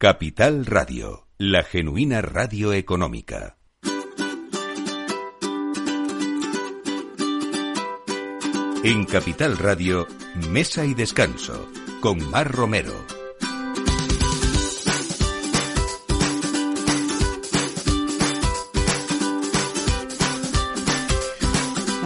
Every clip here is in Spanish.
Capital Radio, la genuina radio económica. En Capital Radio, Mesa y Descanso, con Mar Romero.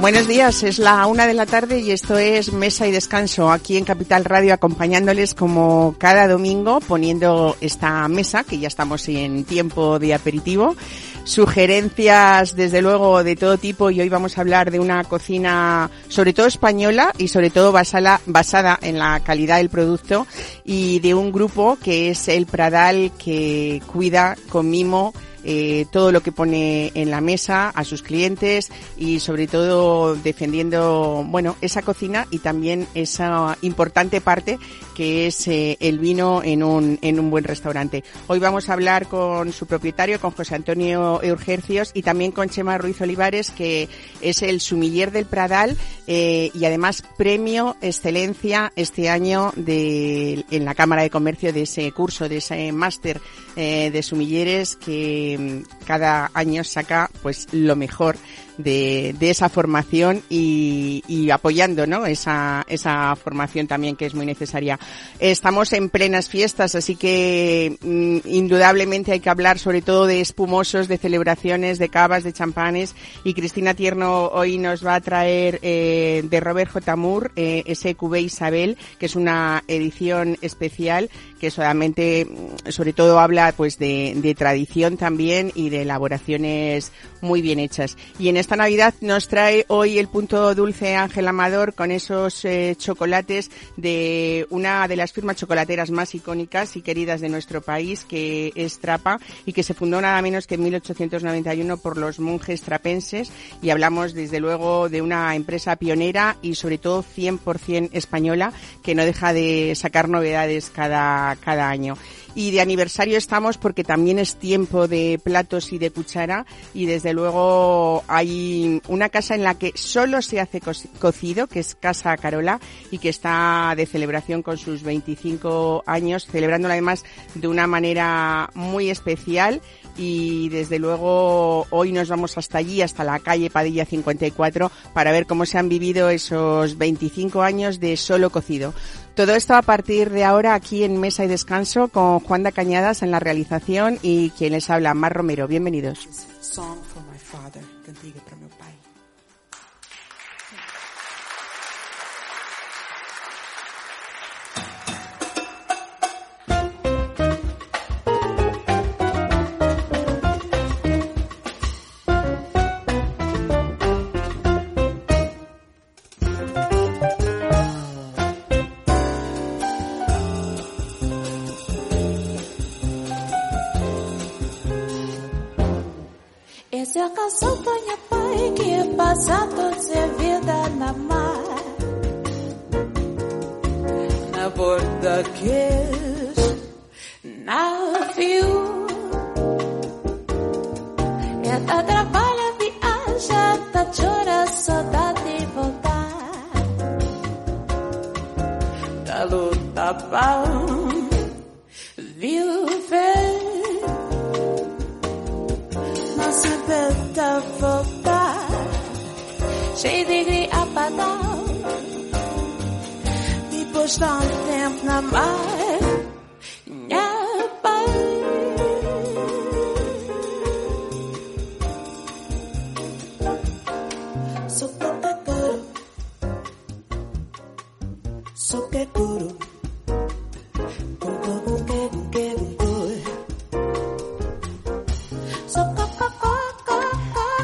Buenos días, es la una de la tarde y esto es Mesa y Descanso aquí en Capital Radio acompañándoles como cada domingo poniendo esta mesa que ya estamos en tiempo de aperitivo. Sugerencias desde luego de todo tipo y hoy vamos a hablar de una cocina sobre todo española y sobre todo basada, basada en la calidad del producto y de un grupo que es el Pradal que cuida con mimo eh, todo lo que pone en la mesa a sus clientes y sobre todo defendiendo, bueno, esa cocina y también esa importante parte que es eh, el vino en un, en un buen restaurante. Hoy vamos a hablar con su propietario, con José Antonio Eurgercios y también con Chema Ruiz Olivares, que es el sumiller del Pradal eh, y además premio excelencia este año de, en la Cámara de Comercio de ese curso, de ese máster eh, de sumilleres que mm, cada año saca pues lo mejor de, de esa formación y, y, apoyando ¿no? esa, esa formación también que es muy necesaria. Estamos en plenas fiestas, así que mm, indudablemente hay que hablar sobre todo de espumosos, de celebraciones, de cavas, de champanes y Cristina Tierno hoy nos va a traer eh, de Robert J. Moore eh, Cubé Isabel, que es una edición especial que solamente, sobre todo habla pues de, de tradición también y de elaboraciones muy bien hechas. Y en esta Navidad nos trae hoy el punto dulce Ángel Amador con esos eh, chocolates de una de las firmas chocolateras más icónicas y queridas de nuestro país, que es Trapa, y que se fundó nada menos que en 1891 por los monjes trapenses. Y hablamos desde luego de una empresa pionera y sobre todo 100% española, que no deja de sacar novedades cada, cada año. Y de aniversario estamos porque también es tiempo de platos y de cuchara. Y desde luego hay una casa en la que solo se hace cocido, que es Casa Carola y que está de celebración con sus 25 años, celebrándola además de una manera muy especial. Y desde luego hoy nos vamos hasta allí, hasta la calle Padilla 54, para ver cómo se han vivido esos 25 años de solo cocido. Todo esto a partir de ahora aquí en Mesa y Descanso con Juan da Cañadas en la realización y quien les habla, Mar Romero. Bienvenidos. Viver tenta voltar, cheio de griapatão. Depois de um tempo na mar,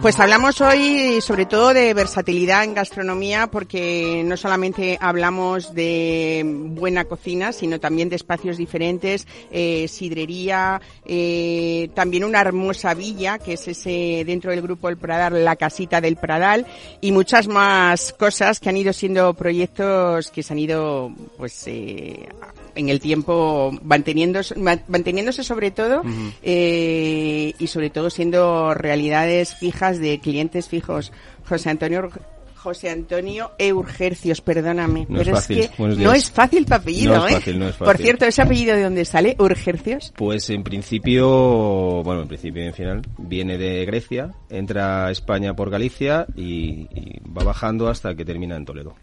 Pues hablamos hoy sobre todo de versatilidad en gastronomía porque no solamente hablamos de buena cocina, sino también de espacios diferentes, eh, sidrería, eh, también una hermosa villa que es ese dentro del grupo El Pradal, la casita del Pradal y muchas más cosas que han ido siendo proyectos que se han ido pues eh, en el tiempo manteniéndose, manteniéndose sobre todo uh -huh. eh, y sobre todo siendo realidades fijas de clientes fijos. José Antonio José Antonio Eurgercios, perdóname. No es pero fácil. es que Buenos no es fácil tu apellido, No es ¿eh? fácil, no es Por fácil. cierto, ¿ese apellido de dónde sale? Urgercios. Pues en principio, bueno, en principio y en final, viene de Grecia, entra a España por Galicia y, y va bajando hasta que termina en Toledo.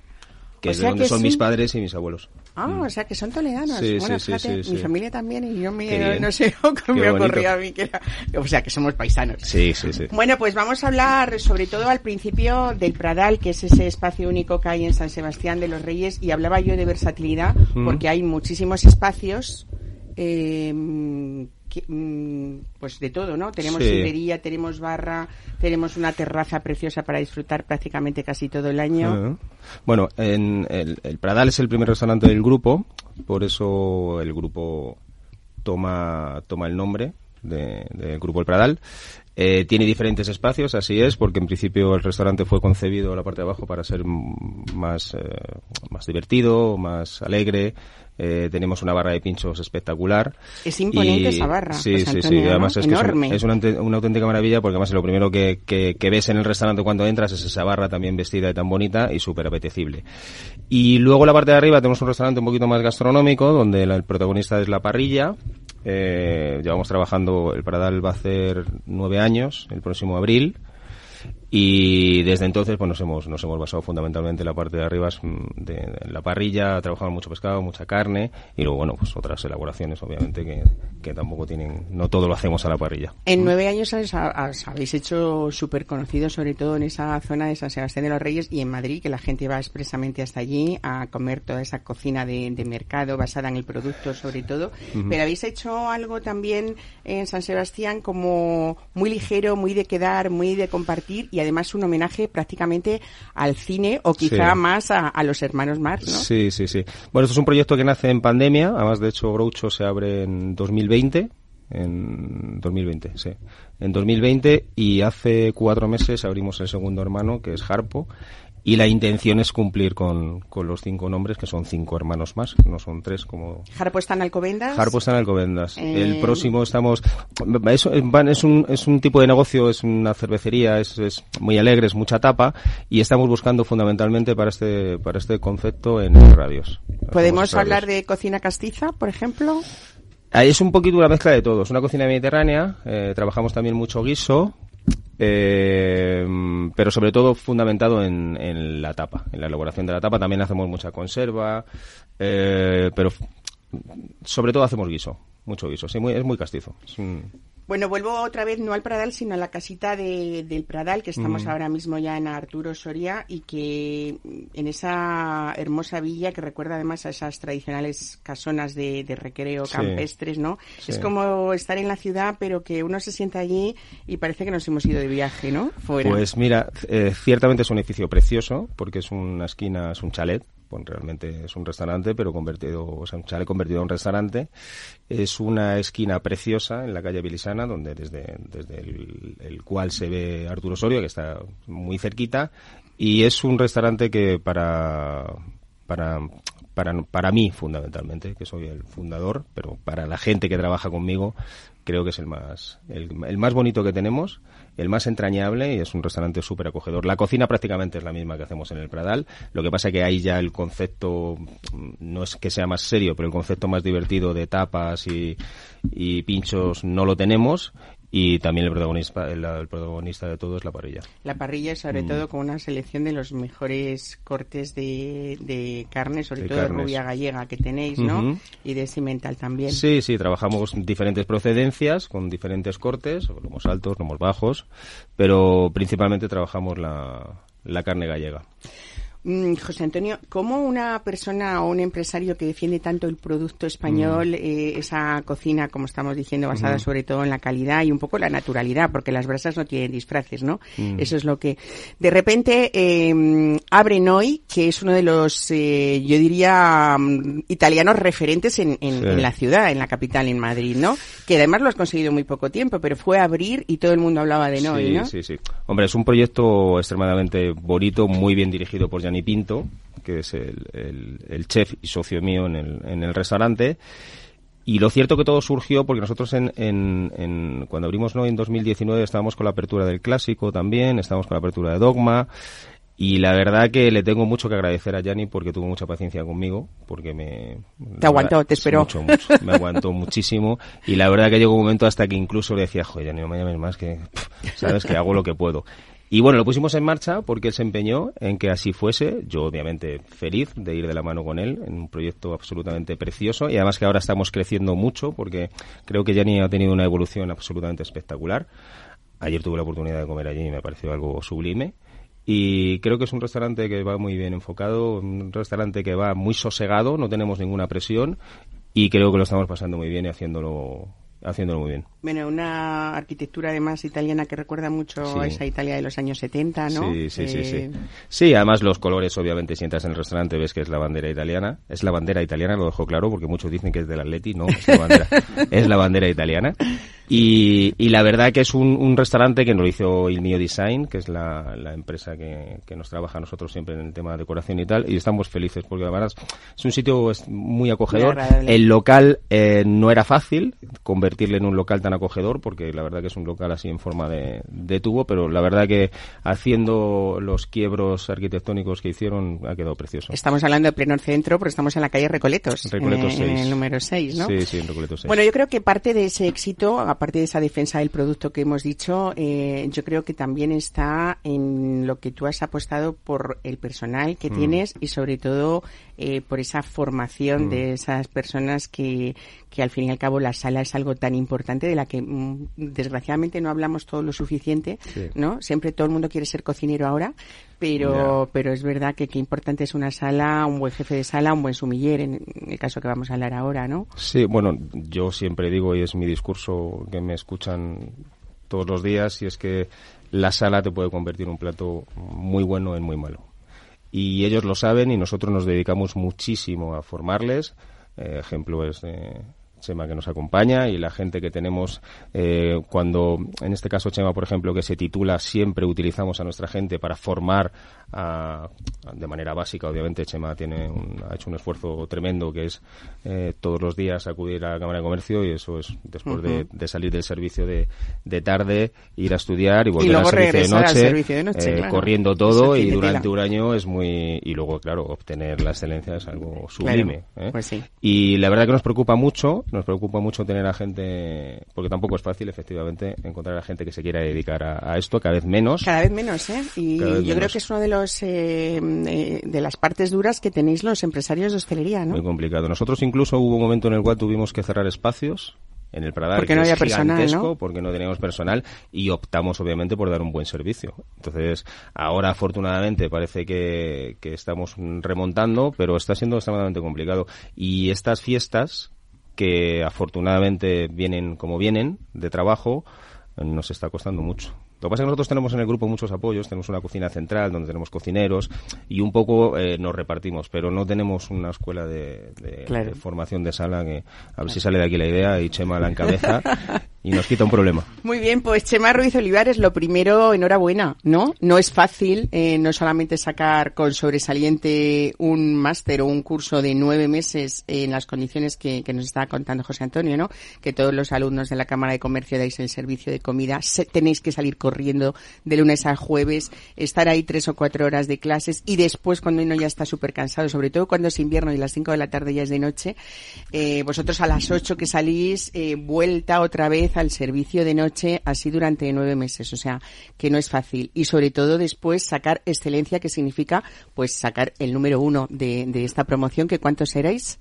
Que O es de sea donde que son sí. mis padres y mis abuelos. Ah, o sea que son toledanos. Mm. Sí, bueno, sí, fíjate, mi familia también y yo me, Qué no sé cómo me ocurrió a mí que era, o sea que somos paisanos. Sí, sí, sí. Bueno, pues vamos a hablar sobre todo al principio del Pradal, que es ese espacio único que hay en San Sebastián de los Reyes, y hablaba yo de versatilidad, Mm. porque hay muchísimos espacios, eh, mm, pues de todo, ¿no? Tenemos Sí. tenemos barra, tenemos una terraza preciosa para disfrutar prácticamente casi todo el año. Bueno, en el, el Pradal es el primer restaurante del grupo, por eso el grupo toma, toma el nombre de- del grupo El Pradal. Eh, tiene diferentes espacios, así es, porque en principio el restaurante fue concebido la parte de abajo para ser más, eh, más divertido, más alegre. Eh, tenemos una barra de pinchos espectacular. Es imponente Y- esa barra, Sí, José sí, Antonio, sí. ¿no? Además es que es, Enorme. es una, ante- una auténtica maravilla porque además lo primero que, que- que ves en el restaurante cuando entras es esa barra también vestida y tan bonita y súper apetecible. Y luego la parte de arriba tenemos un restaurante un poquito más gastronómico donde la- el protagonista es la parrilla. Eh, llevamos trabajando, el Pradal va a hacer nueve años, el próximo abril. Y desde entonces pues nos hemos, nos hemos basado fundamentalmente en la parte de arriba mm, de, de la parrilla, trabajamos mucho pescado, mucha carne y luego bueno pues otras elaboraciones obviamente que, que tampoco tienen, no todo lo hacemos a la parrilla. En nueve años os, habéis hecho súper conocidos, sobre todo en esa zona de San Sebastián de los Reyes y en Madrid, que la gente va expresamente hasta allí a comer toda esa cocina de, de mercado basada en el producto, sobre todo. Pero habéis hecho algo también en San Sebastián como muy ligero, muy de quedar, muy de compartir y además un homenaje prácticamente al cine o quizá Sí. más a, a los hermanos Marx, ¿no? Sí, sí, sí. Bueno, esto es un proyecto que nace en pandemia, además de hecho Groucho se abre en 2020, en 2020, sí. En 2020 y hace cuatro meses abrimos el segundo hermano, que es Harpo, y la intención es cumplir con, con los cinco nombres, que son cinco hermanos más, no son tres como Harpo está en Alcobendas. Harpo está en Alcobendas. Eh, El próximo estamos. Es, es un, es un tipo de negocio, es una cervecería, es, es muy alegre, es mucha tapa y estamos buscando fundamentalmente para este para este concepto en radios. ¿Podemos hablar radios. de cocina castiza, por ejemplo? Es un poquito una mezcla de todo. Es una cocina mediterránea. eh, trabajamos también mucho guiso. Eh, pero sobre todo fundamentado en, en la tapa, en la elaboración de la tapa. También hacemos mucha conserva, eh, pero sobre todo hacemos guiso, mucho guiso. Sí, muy, es muy castizo. Es un- Bueno, vuelvo otra vez no al Pradal, sino a la casita de- del Pradal, que estamos Mm. ahora mismo ya en Arturo Soria y que mm, en esa hermosa villa que recuerda además a esas tradicionales casonas de, de recreo Sí. campestres, ¿no? Sí. Es como estar en la ciudad, pero que uno se sienta allí y parece que nos hemos ido de viaje, ¿no? Fuera. Pues mira, eh, ciertamente es un edificio precioso porque es una esquina, es un chalet. Pues realmente es un restaurante, pero convertido, o sea, un chalet convertido en un restaurante. Es una esquina preciosa en la calle Vilisana, donde desde, desde el, cual se ve Arturo Osorio, que está muy cerquita. Y es un restaurante que para, para, para, para mí, fundamentalmente, que soy el fundador, pero para la gente que trabaja conmigo, creo que es el más, el más bonito que tenemos, el más entrañable y es un restaurante súper acogedor. La cocina prácticamente es la misma que hacemos en el Pradal, lo que pasa que ahí ya el concepto, mm, no es que sea más serio, pero el concepto más divertido de tapas y pinchos no lo tenemos y también el protagonista, el, el protagonista de todo es la parrilla. La parrilla, sobre Mm. todo con una selección de los mejores cortes de, de carne, sobre De todo de rubia gallega que tenéis, ¿no? Y de cimental también. Sí, sí, trabajamos diferentes procedencias con diferentes cortes, lomos altos, lomos bajos, pero principalmente trabajamos la, la carne gallega. Mm, José Antonio, ¿cómo una persona o un empresario que defiende tanto el producto español, Mm. eh, esa cocina, como estamos diciendo, basada sobre todo en la calidad y un poco la naturalidad, porque las brasas no tienen disfraces, ¿no? Mm. Eso es lo que... De repente eh, abren hoy, que es uno de los, eh, yo diría, mm, italianos referentes en, en- Sí. en la ciudad, en la capital, en Madrid, ¿no? Que además lo has conseguido muy poco tiempo, pero fue a abrir y todo el mundo hablaba de Noi, sí, ¿no? sí, sí. Hombre, es un proyecto extremadamente bonito, muy bien dirigido por Gianni Pinto, que es el, el- el chef y socio mío en el, en el restaurante. Y lo cierto que todo surgió porque nosotros en, en- en- cuando abrimos ¿no? en 2019 estábamos con la apertura del clásico también, estábamos con la apertura de Dogma Y la verdad que le tengo mucho que agradecer a Yanni porque tuvo mucha paciencia conmigo, porque me... Te aguantó, te esperó. Mucho, mucho, me aguantó muchísimo. Y la verdad que llegó un momento hasta que incluso le decía, joder, Yanni, no me llames más, que sabes que hago lo que puedo. Y bueno, lo pusimos en marcha porque él se empeñó en que así fuese. Yo, obviamente, feliz de ir de la mano con él en un proyecto absolutamente precioso. Y además que ahora estamos creciendo mucho porque creo que Yanni ha tenido una evolución absolutamente espectacular. Ayer tuve la oportunidad de comer allí y me pareció algo sublime. Y creo que es un restaurante que va muy bien enfocado, un restaurante que va muy sosegado, no tenemos ninguna presión y creo que lo estamos pasando muy bien y haciéndolo haciéndolo muy bien. Bueno, una arquitectura además italiana que recuerda mucho a esa Italia de los años 70, ¿no? Sí, sí, sí, sí. Sí, además los colores, obviamente, si entras en el restaurante ves que es la bandera italiana. Es la bandera italiana, lo dejo claro, porque muchos dicen que es del Atleti, no, es la bandera, es la bandera italiana. Y, y, la verdad que es un, un, restaurante que nos lo hizo Il Mio Design, que es la, la empresa que, que, nos trabaja a nosotros siempre en el tema de decoración y tal, y estamos felices porque además es un sitio muy acogedor. Muy el local eh, no era fácil convertirle en un local tan acogedor, porque la verdad que es un local así en forma de, de tubo, pero la verdad que haciendo los quiebros arquitectónicos que hicieron ha quedado precioso. Estamos hablando de pleno centro, porque estamos en la calle Recoletos, Recoletos en, 6. en el número 6, ¿no? Sí, sí, en Recoletos 6. Bueno, yo creo que parte de ese éxito aparte de esa defensa del producto que hemos dicho, eh, yo creo que también está en lo que tú has apostado por el personal que mm. tienes y sobre todo eh, por esa formación mm. de esas personas que, que al fin y al cabo la sala es algo tan importante de la que mm, desgraciadamente no hablamos todo lo suficiente, sí. ¿no? Siempre todo el mundo quiere ser cocinero ahora, pero, pero es verdad que qué importante es una sala, un buen jefe de sala, un buen sumiller, en el caso que vamos a hablar ahora, ¿no? Sí, bueno, yo siempre digo, y es mi discurso que me escuchan todos los días, y es que la sala te puede convertir un plato muy bueno en muy malo. Y ellos lo saben y nosotros nos dedicamos muchísimo a formarles. Eh, ejemplo es eh, Chema que nos acompaña y la gente que tenemos eh, cuando, en este caso Chema, por ejemplo, que se titula, siempre utilizamos a nuestra gente para formar a, de manera básica. Obviamente Chema tiene un, ha hecho un esfuerzo tremendo que es eh, todos los días acudir a la Cámara de Comercio y eso es después de, de salir del servicio de, de tarde, ir a estudiar y volver luego al servicio de regresar al noche, servicio de noche, eh, claro. corriendo todo y durante un año es muy... Y luego, claro, obtener la excelencia es algo sublime. ¿eh? Pues sí. Y la verdad que nos preocupa mucho, nos preocupa mucho tener a gente, porque tampoco es fácil, efectivamente, encontrar a gente que se quiera dedicar a, a esto, cada vez menos. Cada vez menos, ¿eh? Y yo creo que es uno de los eh, eh, de las partes duras que tenéis los empresarios de hostelería, ¿no? Muy complicado. Nosotros incluso hubo un momento en el cual tuvimos que cerrar espacios en el Pradar, Porque que no había personal, ¿no? porque no teníamos personal y optamos obviamente por dar un buen servicio. Entonces, ahora afortunadamente parece que, que estamos remontando, pero está siendo extremadamente complicado. Y estas fiestas, que afortunadamente vienen como vienen, de trabajo, nos está costando mucho. Lo que pasa es que nosotros tenemos en el grupo muchos apoyos, tenemos una cocina central donde tenemos cocineros y un poco eh, nos repartimos, pero no tenemos una escuela de, de- Claro. de formación de sala que a ver si sale de aquí la idea y Chema la encabeza y nos quita un problema. Muy bien, pues Chema Ruiz Olivares, lo primero, enhorabuena, ¿no? No es fácil eh, no solamente sacar con sobresaliente un máster o un curso de nueve meses en las condiciones que, que nos está contando José Antonio, ¿no? Que todos los alumnos de la Cámara de Comercio dais el servicio de comida, se- tenéis que salir corriendo de lunes al jueves, estar ahí tres o cuatro horas de clases y después cuando uno ya está súper cansado, sobre todo cuando es invierno y las cinco de la tarde ya es de noche, eh, vosotros a las ocho que salís, eh, vuelta otra vez al servicio de noche, así durante nueve meses, o sea, que no es fácil. Y sobre todo después sacar excelencia, que significa pues sacar el número uno de, de esta promoción, que cuántos erais.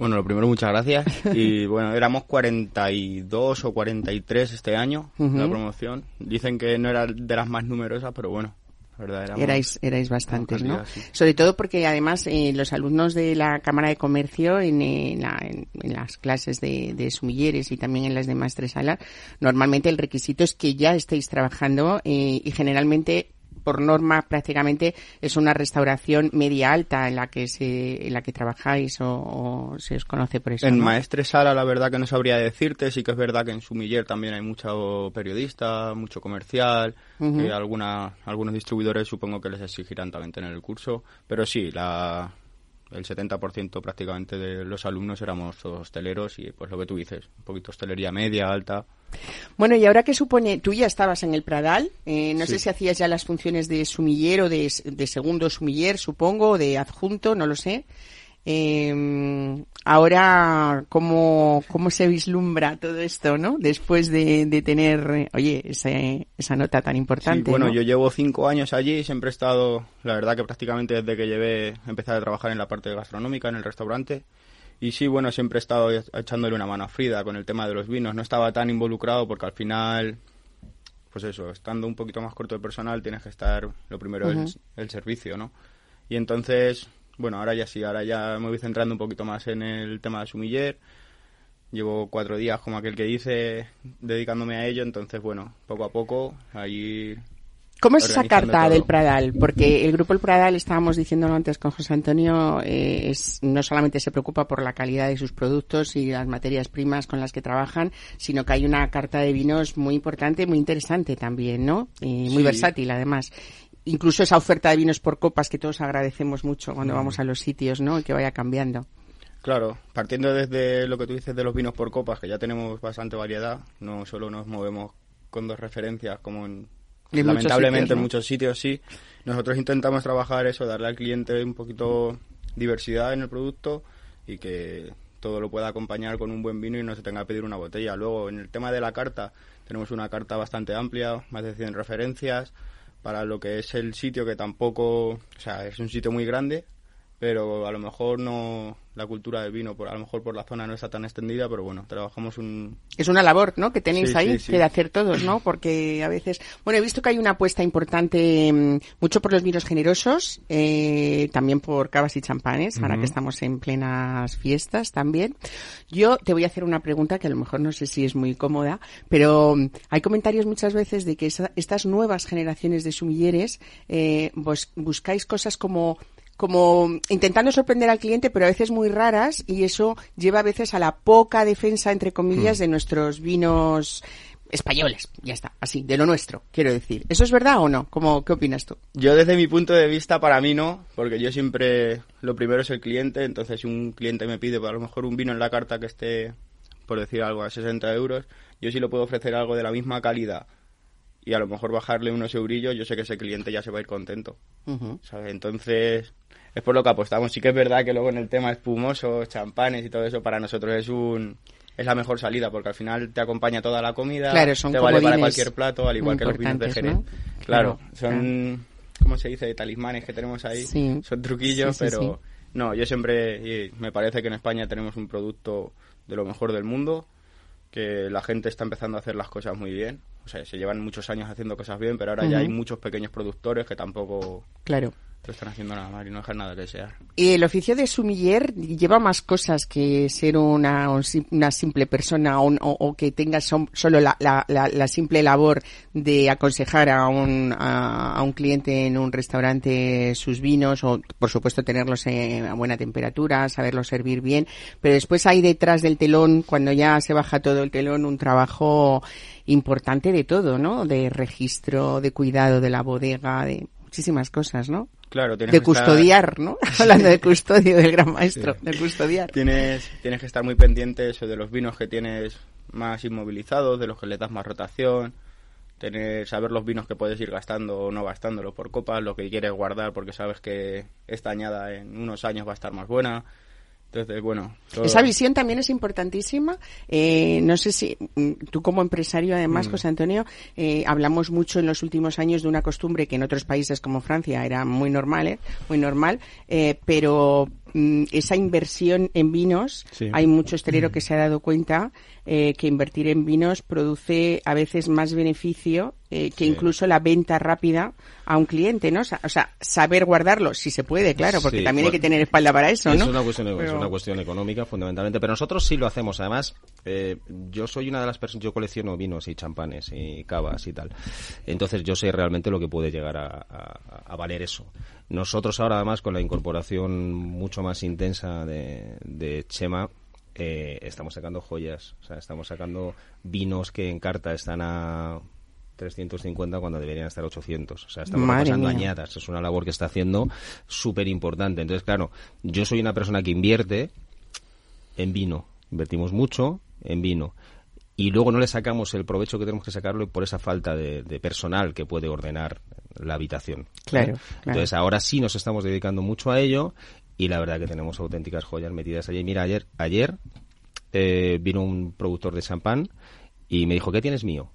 Bueno, lo primero, muchas gracias. Y bueno, éramos 42 o 43 este año, la promoción. Dicen que no era de las más numerosas, pero bueno, verdad éramos... Erais, erais bastantes, ¿no? sí. Sobre todo porque además eh, los alumnos de la Cámara de Comercio en, eh, la- en- en las clases de, de sumilleres y también en las de maestresala, normalmente el requisito es que ya estéis trabajando eh, y generalmente por norma prácticamente es una restauración media alta en la que se en la que trabajáis o, o se os conoce por eso. En ¿no? Maestre Sala la verdad que no sabría decirte, sí que es verdad que en Sumiller también hay mucho periodista, mucho comercial, Ujú. que alguna, algunos distribuidores supongo que les exigirán también tener el curso, pero sí, la, el 70% prácticamente de los alumnos éramos hosteleros y pues lo que tú dices, un poquito hostelería media, alta. Bueno, y ahora qué supone, tú ya estabas en el Pradal, eh, no sé si hacías ya las funciones de sumiller o de, de segundo sumiller, supongo, o de adjunto, no lo sé. Eh, ahora, ¿cómo, ¿cómo se vislumbra todo esto, no? Después de, de tener, oye, ese- esa nota tan importante. Sí, bueno, ¿no? yo llevo cinco años allí, siempre he estado, la verdad que prácticamente desde que llevé, empecé a trabajar en la parte gastronómica, en el restaurante. Y sí, bueno, siempre he estado echándole una mano a Frida con el tema de los vinos. No estaba tan involucrado porque al final, pues eso, estando un poquito más corto de personal, tienes que estar, lo primero, el, el servicio, ¿no? Y entonces, bueno, ahora ya sí, ahora ya me voy centrando un poquito más en el tema de sumiller. Llevo cuatro días, como aquel que dice, dedicándome a ello, entonces, bueno, poco a poco, ahí ¿Cómo es esa carta todo. del Pradal? Porque el grupo El Pradal, estábamos diciéndolo antes con José Antonio, eh, es, no solamente se preocupa por la calidad de sus productos y las materias primas con las que trabajan, sino que hay una carta de vinos muy importante, muy interesante también, ¿no? Y muy Sí. versátil, además. Incluso esa oferta de vinos por copas que todos agradecemos mucho Mm. cuando vamos a los sitios, ¿no? Y que vaya cambiando. Claro, partiendo desde lo que tú dices de los vinos por copas, que ya tenemos bastante variedad, no solo nos movemos con dos referencias como en, muchos lamentablemente sitios, ¿no? en muchos sitios sí. Nosotros intentamos trabajar eso, darle al cliente un poquito diversidad en el producto y que todo lo pueda acompañar con un buen vino y no se tenga que pedir una botella. Luego, en el tema de la carta, tenemos una carta bastante amplia, más de 100 referencias, para lo que es el sitio que tampoco, o sea, es un sitio muy grande, pero a lo mejor no la cultura del vino, por, a lo mejor por la zona no está tan extendida, pero bueno, trabajamos un... Es una labor, ¿no? Que tenéis Sí, ahí sí, sí. que de hacer todos, ¿no? Porque a veces, bueno, he visto que hay una apuesta importante mm, mucho por los vinos generosos, eh, también por cavas y champanes, ahora que estamos en plenas fiestas también. Yo te voy a hacer una pregunta que a lo mejor no sé si es muy cómoda, pero mm, hay comentarios muchas veces de que esa- estas nuevas generaciones de sumilleres eh, vos buscáis cosas como como intentando sorprender al cliente, pero a veces muy raras, y eso lleva a veces a la poca defensa, entre comillas, Hmm. de nuestros vinos españoles. Ya está, así, de lo nuestro, quiero decir. ¿Eso es verdad o no? ¿Cómo, ¿Qué opinas tú? Yo desde mi punto de vista, para mí no, porque yo siempre, lo primero es el cliente, entonces si un cliente me pide a lo mejor un vino en la carta que esté, por decir algo, a 60 euros, yo sí lo puedo ofrecer algo de la misma calidad y a lo mejor bajarle unos eurillos, yo sé que ese cliente ya se va a ir contento. ¿sabes? Entonces, es por lo que apostamos. Sí que es verdad que luego en el tema espumosos, champanes y todo eso, para nosotros es un es la mejor salida, porque al final te acompaña toda la comida, Claro, son te vale para cualquier plato, al igual que los vinos de Jerez. ¿no? Claro, Claro, son, ¿cómo se dice? Talismanes que tenemos ahí. Sí. Son truquillos, Sí, sí, pero no, yo siempre, y me parece que en España tenemos un producto de lo mejor del mundo, que la gente está empezando a hacer las cosas muy bien. O sea, se llevan muchos años haciendo cosas bien, pero ahora ya hay muchos pequeños productores que tampoco Claro. Están haciendo nada mal y no dejan nada que desear. El oficio de sumiller lleva más cosas que ser una, una simple persona o, que tenga solo la, la- simple labor de aconsejar a un, a, a un cliente en un restaurante sus vinos o, por supuesto, tenerlos en- a buena temperatura, saberlos servir bien. Pero después hay detrás del telón, cuando ya se baja todo el telón, un trabajo importante de todo, ¿no? De registro, de cuidado de la bodega, de muchísimas cosas, ¿no? Claro, tienes de que estar- custodiar, ¿no? Hablando de custodio, del gran maestro, de custodiar. Tienes, tienes que estar muy pendiente eso de los vinos que tienes más inmovilizados, de los que le das más rotación, tener, saber los vinos que puedes ir gastando o no gastándolo por copas, lo que quieres guardar porque sabes que esta añada en unos años va a estar más buena. Entonces, bueno. todo- Esa visión también es importantísima. Eh, no sé si mm, tú como empresario, además, Mm. José Antonio, eh, hablamos mucho en los últimos años de una costumbre que en otros países como Francia era muy normal, ¿eh? muy normal, eh, pero esa inversión en vinos, Sí. hay mucho hostelero que se ha dado cuenta eh, que invertir en vinos produce a veces más beneficio eh, que incluso la venta rápida a un cliente, ¿no? O sea, o sea, saber guardarlo, si se puede, claro, porque Sí, también hay que tener espalda para eso, Es ¿no? una cuestión, es una cuestión económica fundamentalmente, pero nosotros sí lo hacemos. Además, eh, yo soy una de las personas, yo colecciono vinos y champanes y cavas y tal. Entonces yo sé realmente lo que puede llegar a, a- a valer eso. Nosotros ahora además con la incorporación mucho más intensa de, de Chema, eh, estamos sacando joyas, o sea, estamos sacando vinos que en carta están a 350 cuando deberían estar 800. O sea, estamos Madre pasando mía. añadas. Es una labor que está haciendo súper importante. Entonces, claro, yo soy una persona que invierte en vino. Invertimos mucho en vino. Y luego no le sacamos el provecho que tenemos que sacarlo por esa falta de, de personal que puede ordenar la habitación. Claro, ¿eh? claro. Entonces, ahora sí nos estamos dedicando mucho a ello y la verdad que tenemos auténticas joyas metidas allí. Mira, ayer, ayer eh, vino un productor de champán y me dijo, ¿qué tienes mío?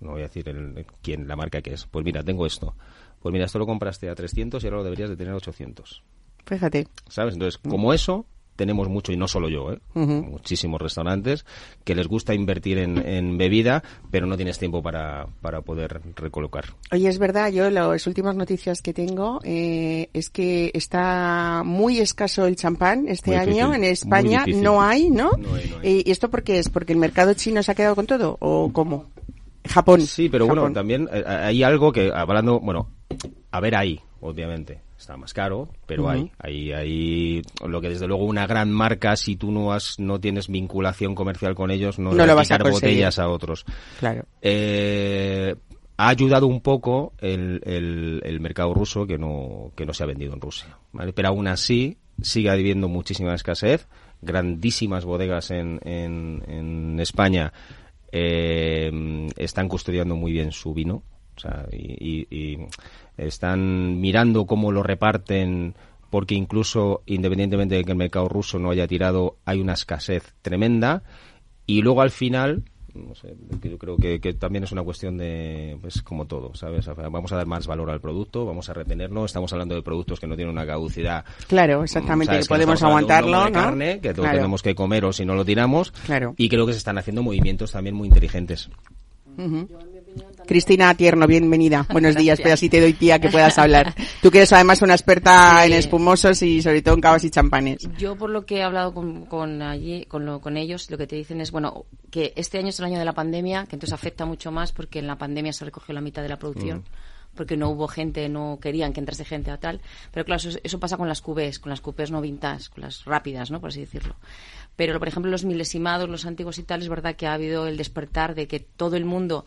No voy a decir el, quién, la marca que es. Pues mira, tengo esto. Pues mira, esto lo compraste a 300 y ahora lo deberías de tener a 800. Fíjate. ¿Sabes? Entonces, como eso, tenemos mucho, y no solo yo, ¿eh? Muchísimos restaurantes que les gusta invertir en, en bebida, pero no tienes tiempo para, para poder recolocar. Oye, es verdad, yo las últimas noticias que tengo eh, es que está muy escaso el champán este Muy año difícil, en España. No hay, ¿no? No hay, no hay. ¿Y esto por qué es? ¿Porque el mercado chino se ha quedado con todo? ¿O cómo? Japón. Sí, pero bueno, también eh, hay algo que, hablando, bueno, a ver ahí, obviamente. Está más caro, pero hay, hay, hay lo que desde luego una gran marca, si tú no has, no tienes vinculación comercial con ellos, no, No le lo vas a quitar conseguir. botellas a otros. Claro. Eh, ha ayudado un poco el, el- el mercado ruso que no, que no se ha vendido en Rusia. ¿vale? Pero aún así sigue habiendo muchísima escasez, grandísimas bodegas en, en, en España eh, están custodiando muy bien su vino. O sea, y, y- y están mirando cómo lo reparten porque incluso independientemente de que el mercado ruso no haya tirado, hay una escasez tremenda. Y luego al final, no sé, yo creo que, que también es una cuestión de, pues como todo, ¿sabes? Vamos a dar más valor al producto, vamos a retenerlo. Estamos hablando de productos que no tienen una caducidad. Claro, exactamente, ¿sabes? que podemos un aguantarlo, de ¿no? carne, que Claro. tenemos que comer o si no lo tiramos. Claro. Y creo que se están haciendo movimientos también muy inteligentes. Ujú. Cristina Tierno, bienvenida. Buenos días, pero así te doy tía que puedas hablar. Tú que eres además una experta Sí. en espumosos y sobre todo en cavas y champanes. Yo por lo que he hablado con, con allí, con, lo- con ellos, lo que te dicen es, bueno, que este año es el año de la pandemia, que entonces afecta mucho más porque en la pandemia se recogió la mitad de la producción. porque no hubo gente, no querían que entrase gente a tal. Pero claro, eso, eso pasa con las cubés, con las cubés no vintage, con las rápidas, ¿no? Por así decirlo. Pero, por ejemplo, los milesimados, los antiguos y tal, es verdad que ha habido el despertar de que todo el mundo,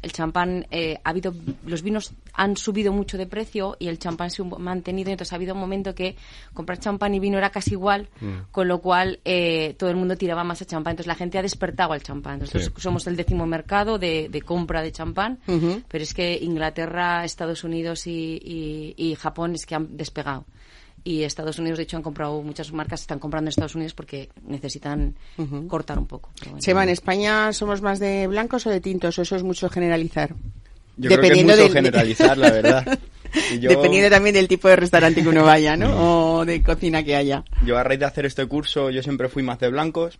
el champán, eh, ha habido, los vinos han subido mucho de precio y el champán se ha mantenido. Entonces ha habido un momento que comprar champán y vino era casi igual, con lo cual eh, todo el mundo tiraba más a champán. Entonces la gente ha despertado al champán. Entonces Sí. somos el décimo mercado de, de compra de champán, pero es que Inglaterra, Estados Unidos y, y- y Japón es que han despegado. Y Estados Unidos, de hecho, han comprado, muchas marcas están comprando en Estados Unidos porque necesitan cortar un poco. Bueno. Seba, ¿en España somos más de blancos o de tintos? ¿O eso es mucho generalizar? Yo creo que es mucho del- generalizar, la verdad. Yo- Dependiendo también del tipo de restaurante que uno vaya, ¿no? O de cocina que haya. Yo a raíz de hacer este curso, yo siempre fui más de blancos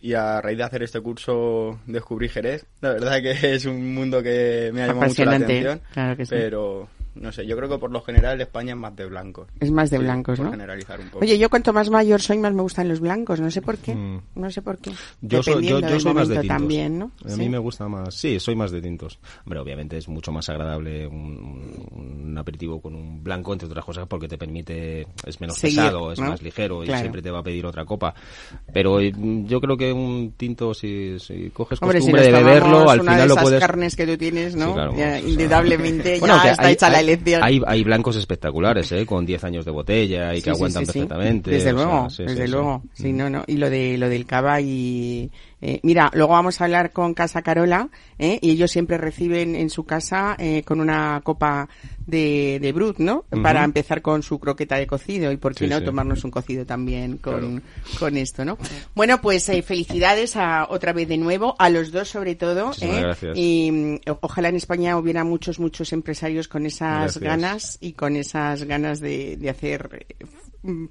y a raíz de hacer este curso descubrí Jerez. La verdad que es un mundo que me ha llamado mucho la atención. claro que sí. Pero, no sé, yo creo que por lo general España es más de blancos. Es más de Sí, blancos, por ¿no? generalizar un poco. Oye, yo cuanto más mayor soy, más me gustan los blancos. No sé por qué. Mm. No sé por qué. Yo soy, yo, yo soy más de tintos. también, ¿no? A Sí. mí me gusta más. Sí, soy más de tintos. Hombre, obviamente es mucho más agradable un, un aperitivo con un blanco, entre otras cosas, porque te permite. Es menos Seguir, pesado, es ¿no? más ligero Claro. y siempre te va a pedir otra copa. Pero eh, yo creo que un tinto, si, si coges Hombre, si costumbre nos de beberlo, al una final de lo puedes. carnes que tú tienes, ¿no? Sí, claro, Ya, o sea, indudablemente Bueno, ya está hay- hecha la hay-. Hay, hay blancos espectaculares, ¿eh? Con 10 años de botella y Sí, que sí, aguantan sí, perfectamente. Desde sea, luego, desde luego. Sí, no, no. Y lo de lo del cava y eh, mira, luego vamos a hablar con Casa Carola, ¿eh? y ellos siempre reciben en su casa eh, con una copa de, de Brut, ¿no? Para empezar con su croqueta de cocido y por qué Sí, no sí. tomarnos un cocido también con, con esto, ¿no? Bueno, pues eh, felicidades a otra vez de nuevo a los dos sobre todo, ¿eh? gracias. Y ojalá en España hubiera muchos muchos empresarios con esas Gracias. ganas y con esas ganas de, de hacer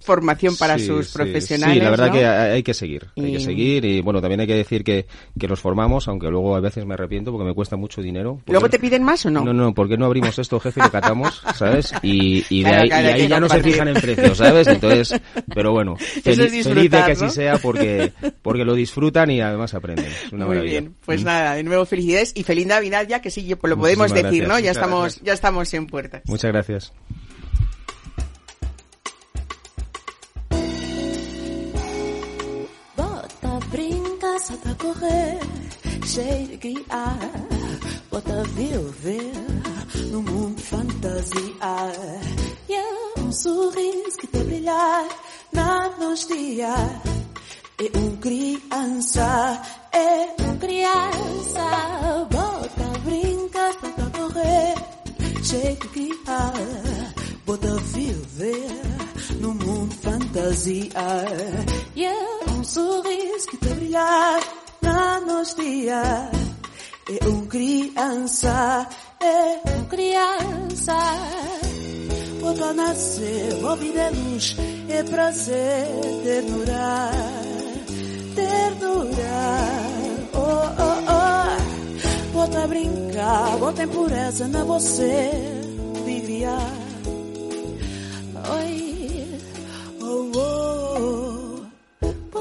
formación para Sí, sus sí, profesionales. Sí, la verdad ¿no? que hay hay que seguir, hay Y- que seguir y bueno, también hay que decir que, que los formamos, aunque luego a veces me arrepiento porque me cuesta mucho dinero. ¿Luego te piden más o no? No, no, porque no abrimos esto, jefe, y lo catamos, ¿sabes? Y, y de ahí, claro, y ahí que ya no se fijan en precios, ¿sabes? Entonces, pero bueno, feliz, es disfrutar, feliz de que así sea porque, porque lo disfrutan y además aprenden. Es una Muy maravilla. bien, pues Mm. nada, de nuevo felicidades y feliz Navidad ya que sí, lo podemos decir, gracias. ¿no? Ya Muchas estamos, gracias. ya estamos en puertas. Muchas gracias. Pra correr, cheio de guiar. bota viver no mundo fantasia. Yeah, um sorriso que te brilhar na nos dia. É um criança, é um criança. Bota brinca, bota correr, cheio de criar. Bota viver no mundo fantasia. Yeah, sorriso que te brilhar na nos dia. É um criança, é um criança. Bota nascer, vida é luz, é prazer, ternura, ternura. Oh, oh, oh. Bota brincar, bota impureza na você, vivia. Oi, oh, oh.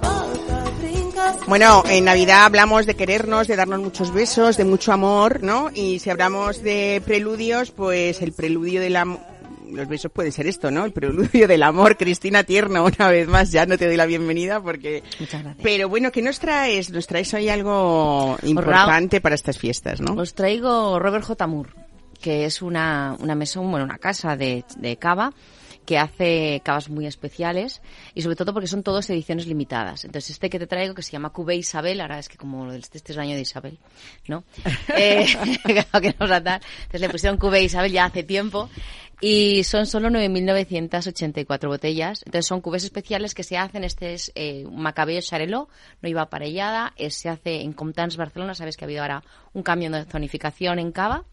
Bota brincar. Bueno, en Navidad hablamos de querernos, de darnos muchos besos, de mucho amor, ¿no? Y si hablamos de preludios, pues el preludio del amor... Los besos puede ser esto, ¿no? El preludio del amor. Cristina Tierno, una vez más, ya no te doy la bienvenida porque... Muchas gracias. Pero bueno, ¿qué nos traes? Nos traes hoy algo importante para estas fiestas, ¿no? Os traigo Robert J. Moore, que es una, una mesón, bueno, una casa de, de cava que hace cavas muy especiales y sobre todo porque son todas ediciones limitadas. Entonces este que te traigo que se llama Cubé Isabel, ahora es que como este, este es el año de Isabel, ¿no? eh, que nos va a dar. Entonces le pusieron Cubé Isabel ya hace tiempo y son solo 9.984 botellas. Entonces son cubés especiales que se hacen. Este es eh, Macabeo Chareló, no iba aparellada. eh, se hace en Comtans, Barcelona. Sabes que ha habido ahora un cambio de zonificación en Cava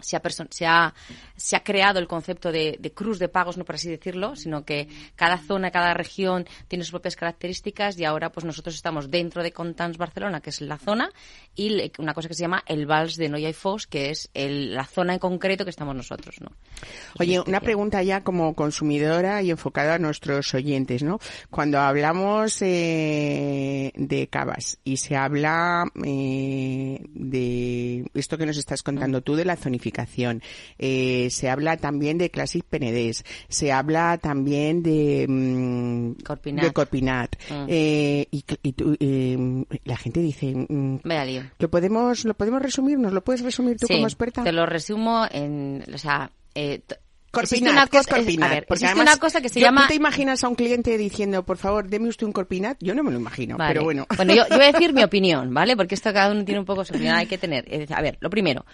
se ha, se ha, se ha creado el concepto de, de cruz de pagos, no por así decirlo, sino que cada zona, cada región tiene sus propias características y ahora pues nosotros estamos dentro de Contans Barcelona, que es la zona, y le- una cosa que se llama el Vals de Noia y Fos, que es el- la zona en concreto que estamos nosotros, ¿no? Oye, Es una pregunta ya como consumidora y enfocada a nuestros oyentes, ¿no? Cuando hablamos eh, de cavas y se habla eh, de esto que nos estás contando tú de la zonificación, eh, se habla también de Classic Penedés, se habla también de mm, Corpinat. de Corpinat, Mm. eh, y, y tú, eh, la gente dice, mm. ¿lo podemos lo podemos resumir? ¿Nos lo puedes resumir tú Sí, como experta? te lo resumo en, o sea, eh, Corpinat, una ¿qué es cosa- corpinat? a ver, Porque además, una cosa que se yo- llama ¿Tú te imaginas a un cliente diciendo, por favor, deme usted un corpinat? Yo no me lo imagino, Vale. pero bueno. Bueno, yo, yo voy a decir mi opinión, ¿vale? Porque esto cada uno tiene un poco su opinión, hay que tener. A ver, lo primero.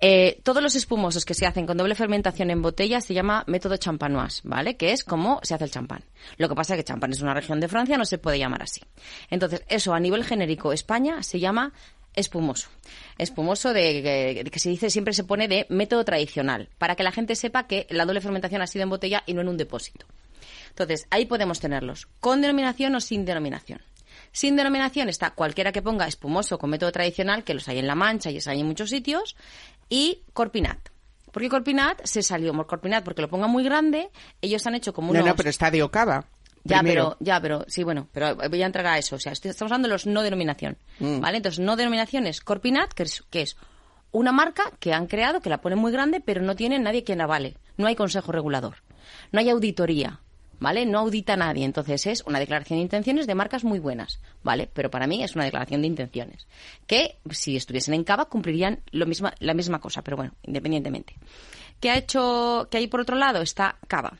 Eh, todos los espumosos que se hacen con doble fermentación en botella se llama método champanoise, ¿vale? Que es como se hace el champán. Lo que pasa es que champán es una región de Francia, no se puede llamar así. Entonces, eso a nivel genérico, España se llama espumoso. Espumoso de, que se dice, siempre se pone de método tradicional, para que la gente sepa que la doble fermentación ha sido en botella y no en un depósito. Entonces, ahí podemos tenerlos, con denominación o sin denominación. Sin denominación está cualquiera que ponga espumoso con método tradicional, que los hay en La Mancha y los hay en muchos sitios, y Corpinat. Porque Corpinat se salió, Corpinat porque lo ponga muy grande, ellos han hecho como No, unos... no, pero está de Ocava. Ya, primero. pero, ya, pero, sí, bueno, pero voy a entrar a eso. O sea, estoy- estamos hablando de los no denominación. Mm. ¿Vale? Entonces, no denominación es Corpinat, que es, que es una marca que han creado, que la ponen muy grande, pero no tiene nadie quien la vale. No hay consejo regulador. No hay auditoría. ¿Vale? No audita nadie. Entonces, es una declaración de intenciones de marcas muy buenas. ¿Vale? Pero para mí es una declaración de intenciones. Que, si estuviesen en Cava, cumplirían lo misma, la misma cosa. Pero bueno, independientemente. ¿Qué ha hecho, que hay por otro lado? Está Cava.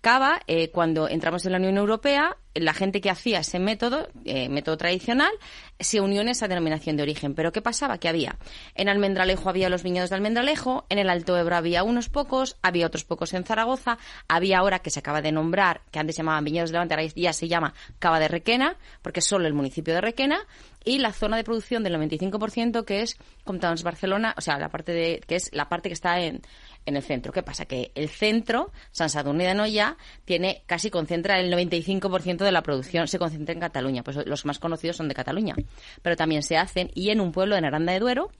Cava, eh, cuando entramos en la Unión Europea, la gente que hacía ese método, eh, método tradicional, se unió en esa denominación de origen. Pero ¿qué pasaba? Que había en Almendralejo había los viñedos de Almendralejo, en el Alto Ebro había unos pocos, había otros pocos en Zaragoza, había ahora que se acaba de nombrar, que antes se llamaban viñedos de Levante, ahora ya se llama Cava de Requena, porque es solo el municipio de Requena, y la zona de producción del 95% que es Comtowns Barcelona, o sea, la parte de que es la parte que está en, en el centro. ¿Qué pasa? Que el centro, San Sadurní de Anoia, tiene casi concentra el 95% de la producción, se concentra en Cataluña. Pues los más conocidos son de Cataluña. Pero también se hacen, y en un pueblo en Aranda de Duero,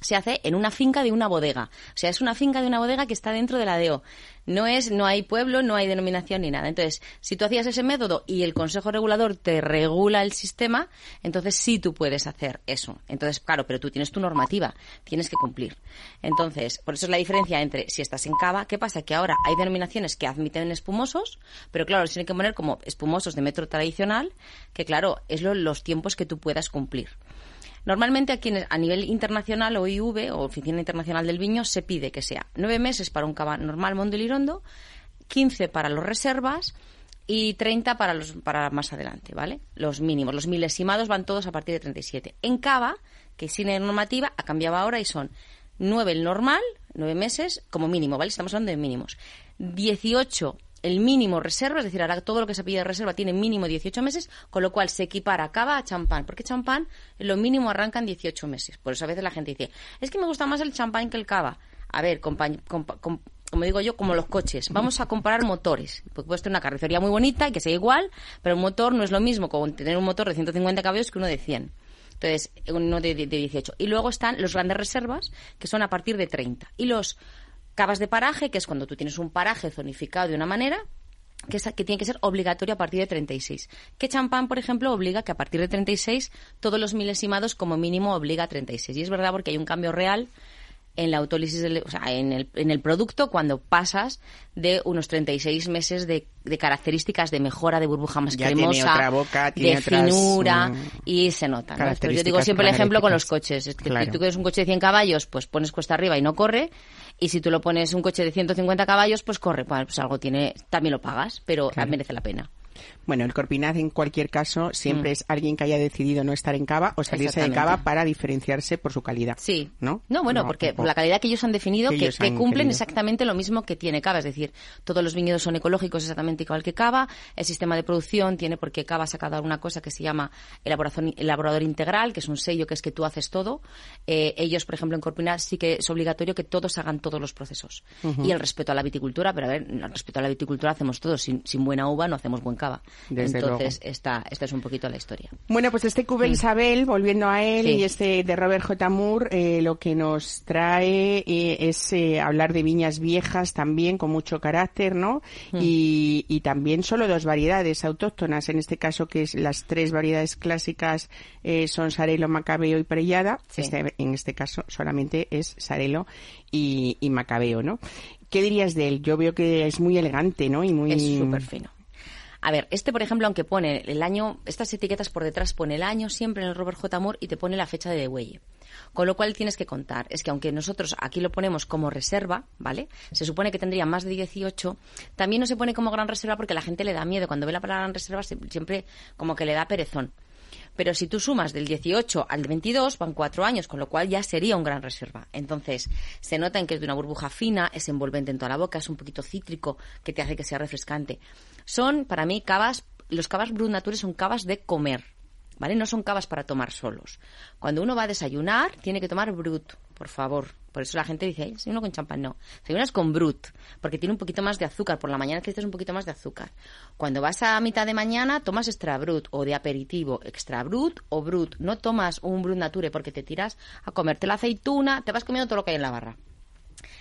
se hace en una finca de una bodega. O sea, es una finca de una bodega que está dentro de la DEO. No es, no hay pueblo, no hay denominación ni nada. Entonces, si tú hacías ese método y el Consejo Regulador te regula el sistema, entonces sí tú puedes hacer eso. Entonces, claro, pero tú tienes tu normativa, tienes que cumplir. Entonces, por eso es la diferencia entre si estás en cava, ¿qué pasa? Que ahora hay denominaciones que admiten espumosos, pero claro, los tienen que poner como espumosos de metro tradicional, que claro, es los tiempos que tú puedas cumplir. Normalmente aquí a nivel internacional, OIV, o Oficina Internacional del Viño, se pide que sea nueve meses para un cava normal Mondelirondo, 15 para los reservas y 30 para los para más adelante, ¿vale? Los mínimos, los milesimados van todos a partir de 37. En cava, que sin normativa, ha cambiado ahora y son 9 el normal, 9 meses como mínimo, ¿vale? Estamos hablando de mínimos. 18 el mínimo reserva, es decir, ahora todo lo que se pide de reserva tiene mínimo 18 meses, con lo cual se equipara cava a champán, porque champán lo mínimo arrancan 18 meses. Por eso a veces la gente dice, es que me gusta más el champán que el cava. A ver, como digo yo, como los coches. Vamos a comparar motores. Porque puedes tener una carrocería muy bonita y que sea igual, pero un motor no es lo mismo como tener un motor de 150 caballos que uno de 100. Entonces, uno de, de 18. Y luego están los grandes reservas, que son a partir de 30. Y los Cavas de paraje, que es cuando tú tienes un paraje zonificado de una manera, que, que, tiene que ser obligatorio a partir de 36. Que champán, por ejemplo, obliga que a partir de 36 todos los milesimados como mínimo obliga a 36. Y es verdad porque hay un cambio real en la autólisis, o sea, en el, en el producto cuando pasas de unos 36 meses de, de características de mejora de burbuja más cremosa, boca, de finura y se nota. yo digo siempre el ejemplo con los coches. Es que tú tienes un coche de 100 caballos, pues pones cuesta arriba y no corre y si tú lo pones un coche de 150 caballos, pues corre, pues algo tiene, también lo pagas, pero merece la pena. Bueno, el Corpinaz en cualquier caso siempre mm. es alguien que haya decidido no estar en cava o salirse de cava para diferenciarse por su calidad. Sí. ¿No? No, bueno, porque por la calidad que ellos han definido, que, cumplen exactamente lo mismo que tiene cava. Es decir, todos los viñedos son ecológicos exactamente igual que cava. El sistema de producción tiene porque cava ha sacado una cosa que se llama elaboración, elaborador integral, que es un sello que es que tú haces todo. Eh, ellos, por ejemplo, en Corpinaz sí que es obligatorio que todos hagan todos los procesos. Y el respeto a la viticultura, pero a ver, el respeto a la viticultura hacemos todos. Sin, sin buena uva no hacemos buen Entonces, esta, esta es un poquito la historia. Bueno, pues este Cube mm. Isabel, volviendo a él, y este de Robert J. Moore, eh, lo que nos trae eh, es eh, hablar de viñas viejas también, con mucho carácter, ¿no? Mm. Y, y también solo dos variedades autóctonas, en este caso que es las tres variedades clásicas son Sarelo, Macabeo y Prellada. Este, en este caso solamente es Sarelo y, y Macabeo, ¿no? ¿Qué dirías de él? Yo veo que es muy elegante, ¿no? Y muy... Es súper fino. A ver, este, por ejemplo, aunque pone el año, estas etiquetas por detrás pone el año siempre en el Robert J. Moore y te pone la fecha de degüelle. Con lo cual tienes que contar, es que aunque nosotros aquí lo ponemos como reserva, ¿vale? Se supone que tendría más de 18, también no se pone como gran reserva porque la gente le da miedo. Cuando ve la palabra gran reserva siempre como que le da perezón. Pero si tú sumas del 18 al 22, van cuatro años, con lo cual ya sería un gran reserva. Entonces, se nota en que es de una burbuja fina, es envolvente en toda la boca, es un poquito cítrico, que te hace que sea refrescante. Son, para mí, cavas, los cavas Brut son cavas de comer, ¿vale? No son cavas para tomar solos. Cuando uno va a desayunar, tiene que tomar Brut, por favor. Por eso la gente dice, si uno con champán, no. Desayunas con Brut, porque tiene un poquito más de azúcar. Por la mañana necesitas un poquito más de azúcar. Cuando vas a mitad de mañana, tomas extra Brut, o de aperitivo, extra Brut o Brut. No tomas un Brut Nature porque te tiras a comerte la aceituna, te vas comiendo todo lo que hay en la barra.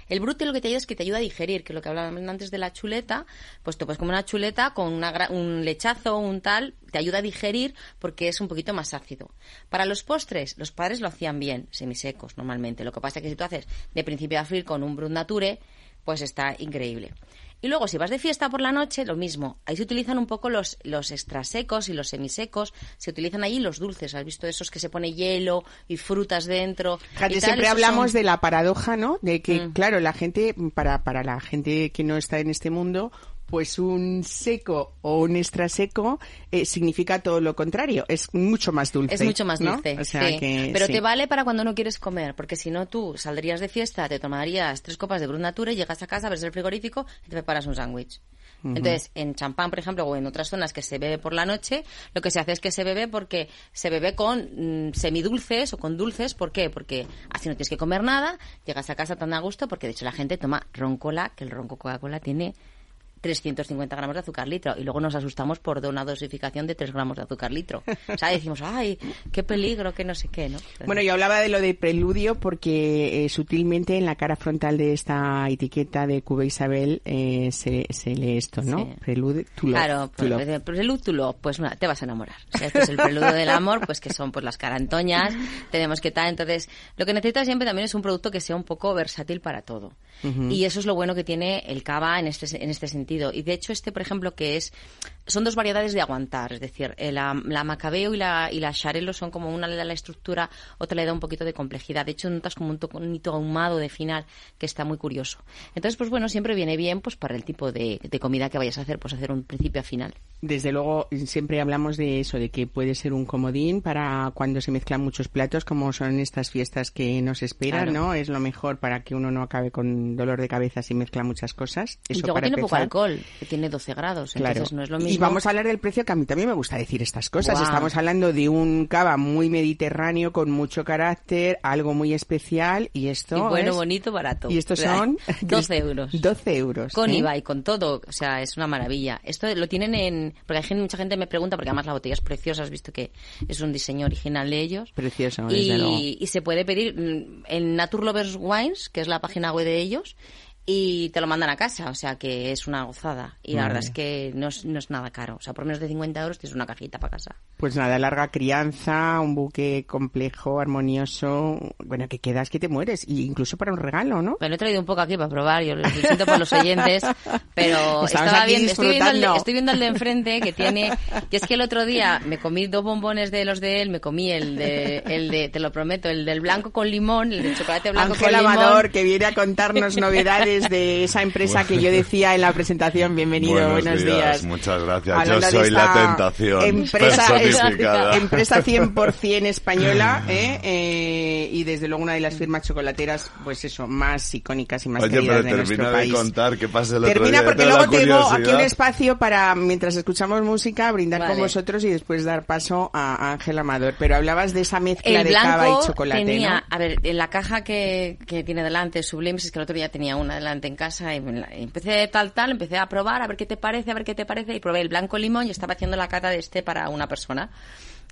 El brute lo que te ayuda es que te ayuda a digerir, que lo que hablábamos antes de la chuleta, pues te puedes comer una chuleta con un lechazo un tal, te ayuda a digerir porque es un poquito más ácido. Para los postres, los padres lo hacían bien, semisecos normalmente. Lo que pasa es que si tú haces de principio a fin con un brut nature, pues está increíble. Y luego, si vas de fiesta por la noche, lo mismo. Ahí se utilizan un poco los, los extrasecos y los semisecos. Se utilizan ahí los dulces. ¿Has visto esos que se pone hielo y frutas dentro? siempre hablamos de la paradoja, ¿no? De que, mm. claro, la gente, para, para la gente que no está en este mundo, pues un seco o un extra seco eh, significa todo lo contrario, es mucho más dulce. Es mucho más ¿no? dulce, O sea sí. que, pero sí. te vale para cuando no quieres comer, porque si no tú saldrías de fiesta, te tomarías tres copas de Brut Nature, llegas a casa, ves el frigorífico y te preparas un sándwich. Entonces, en champán, por ejemplo, o en otras zonas que se bebe por la noche, lo que se hace es que se bebe porque se bebe con mm, semidulces o con dulces. ¿Por qué? Porque así no tienes que comer nada, llegas a casa tan a gusto, porque de hecho la gente toma ron cola, que el ron Coca-Cola tiene 350 gramos de azúcar litro y luego nos asustamos por una dosificación de 3 gramos de azúcar litro. O sea, decimos, ay, qué peligro, que no sé qué, ¿no? Bueno, yo hablaba de lo de preludio porque eh, sutilmente en la cara frontal de esta etiqueta de Cuba Isabel eh, se, se lee esto, ¿no? Sí. Prelude to love, Claro, to pues, love. de preludio to love, pues te vas a enamorar. O sea, este es el preludio del amor, pues que son pues las carantoñas, tenemos que tal. Entonces, lo que necesitas siempre también es un producto que sea un poco versátil para todo. Y eso es lo bueno que tiene el cava en este, en este sentido. Y de hecho, este, por ejemplo, que es, son dos variedades de aguantar. Es decir, eh, la, la macabeo y la, y la charelo son como una le da la estructura, otra le da un poquito de complejidad. De hecho, notas como un tonito ahumado de final que está muy curioso. Entonces, pues bueno, siempre viene bien pues para el tipo de, de comida que vayas a hacer, pues hacer un principio a final. Desde luego, siempre hablamos de eso, de que puede ser un comodín para cuando se mezclan muchos platos, como son estas fiestas que nos esperan, Claro. ¿no? Es lo mejor para que uno no acabe con dolor de cabeza si mezcla muchas cosas. y luego para tiene poco alcohol, que tiene 12 grados, Claro. entonces no es lo mismo. Y vamos a hablar del precio, que a mí también me gusta decir estas cosas. Estamos hablando de un cava muy mediterráneo, con mucho carácter, algo muy especial, y esto Y bueno, es- bonito, barato. Y estos son... 12 euros. 12 euros. Con ¿eh? IVA y con todo, o sea, es una maravilla. Esto lo tienen en... Porque hay gente, mucha gente me pregunta, porque además la botella es preciosa, has visto que es un diseño original de ellos. Precioso, desde luego. Y, y se puede pedir mm, en Naturlovers Wines, que es la página web de ellos, y te lo mandan a casa, o sea que es una gozada. Y la verdad es que no es, no es nada caro. O sea, por menos de 50 euros tienes una cajita para casa. Pues nada, larga crianza, un buque complejo, armonioso, bueno, que quedas que te mueres, y incluso para un regalo, ¿no? Lo he traído un poco aquí para probar, yo lo siento por los oyentes, pero Estamos estaba viendo, estoy viendo, el, disfrutando. estoy viendo el de enfrente que tiene, y es que el otro día me comí dos bombones de los de él, me comí el de, el de, te lo prometo, el del blanco con limón, el de chocolate blanco Ángel con limón. Amador, que viene a contarnos novedades de esa empresa que yo decía en la presentación. Bienvenido, buenos, días. Muchas gracias. Hablando Yo de soy la tentación Empresa, empresa 100% española ¿eh? Eh, y desde luego una de las firmas chocolateras, pues eso, más icónicas y más Oye, queridas pero de nuestro de país. contar qué pasa el otro Termina día. porque luego tengo aquí un espacio para, mientras escuchamos música, brindar con Vale. vosotros y después dar paso a Ángel Amador. Pero hablabas de esa mezcla El de cava y chocolate, tenía, ¿no? a ver, en la caja que, que tiene delante Sublimes, es que el otro día tenía una en casa y empecé tal, tal, empecé a probar, a ver qué te parece, a ver qué te parece, y probé el blanco limón y estaba haciendo la cata de este para una persona.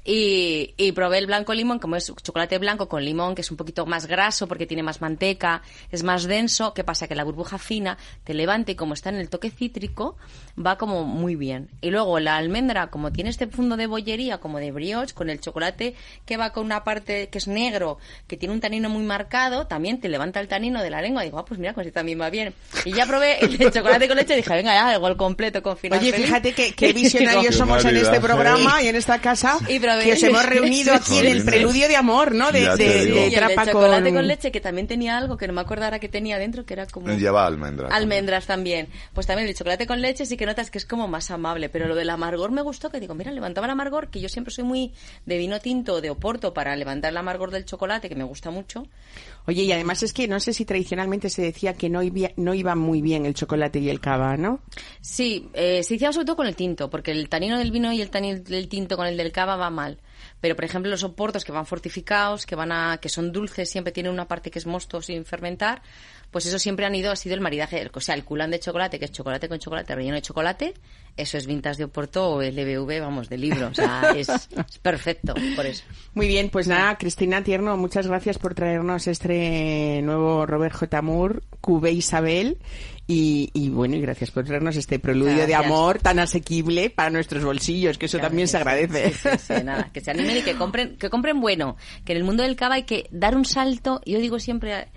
Y, y probé el blanco limón, como es chocolate blanco con limón, que es un poquito más graso porque tiene más manteca, es más denso. ¿Qué pasa? Que la burbuja fina te levanta y como está en el toque cítrico, va como muy bien. Y luego la almendra, como tiene este fondo de bollería, como de brioche, con el chocolate que va con una parte que es negro, que tiene un tanino muy marcado, también te levanta el tanino de la lengua. digo, ah, pues mira, pues este también va bien. Y ya probé el de chocolate con leche y dije, venga, ya, igual completo con final Oye, feliz. fíjate que, qué visionarios somos en este maridaje. programa y en esta casa Y probé- que os hemos reunido aquí en el preludio de amor, ¿no? De, Y el de trapa chocolate con... con... leche, que también tenía algo que no me acuerdo ahora que tenía dentro, que era como... Lleva almendra. Almendras también. Pues también el chocolate con leche sí que notas que es como más amable. Pero lo del amargor me gustó, que digo, mira, levantaba el amargor, que yo siempre soy muy de vino tinto o de oporto para levantar el amargor del chocolate, que me gusta mucho. Oye, y además es que no sé si tradicionalmente se decía que no iba, no iba muy bien el chocolate y el cava, ¿no? Sí, eh, se hicieron sobre todo con el tinto, porque el tanino del vino y el tanino del tinto con el del cava va mal. Pero, por ejemplo, los oportos que van fortificados, que van a, que son dulces, siempre tienen una parte que es mosto sin fermentar, pues eso siempre han ido, ha sido el maridaje. O sea, el culán de chocolate, que es chocolate con chocolate relleno de chocolate, eso es vintas de Oporto o LBV, vamos, de libro. O sea, es, es perfecto, por eso. Muy bien, pues nada, Cristina Tierno, muchas gracias por traernos este nuevo Robert J. Moore, Cubé Isabel. Y, y bueno, y gracias por traernos este preludio de amor tan asequible para nuestros bolsillos, que eso Claro también que se sí, agradece. sí, nada, que se animen y que compren, que compren bueno. Que en el mundo del cava hay que dar un salto. Yo digo siempre,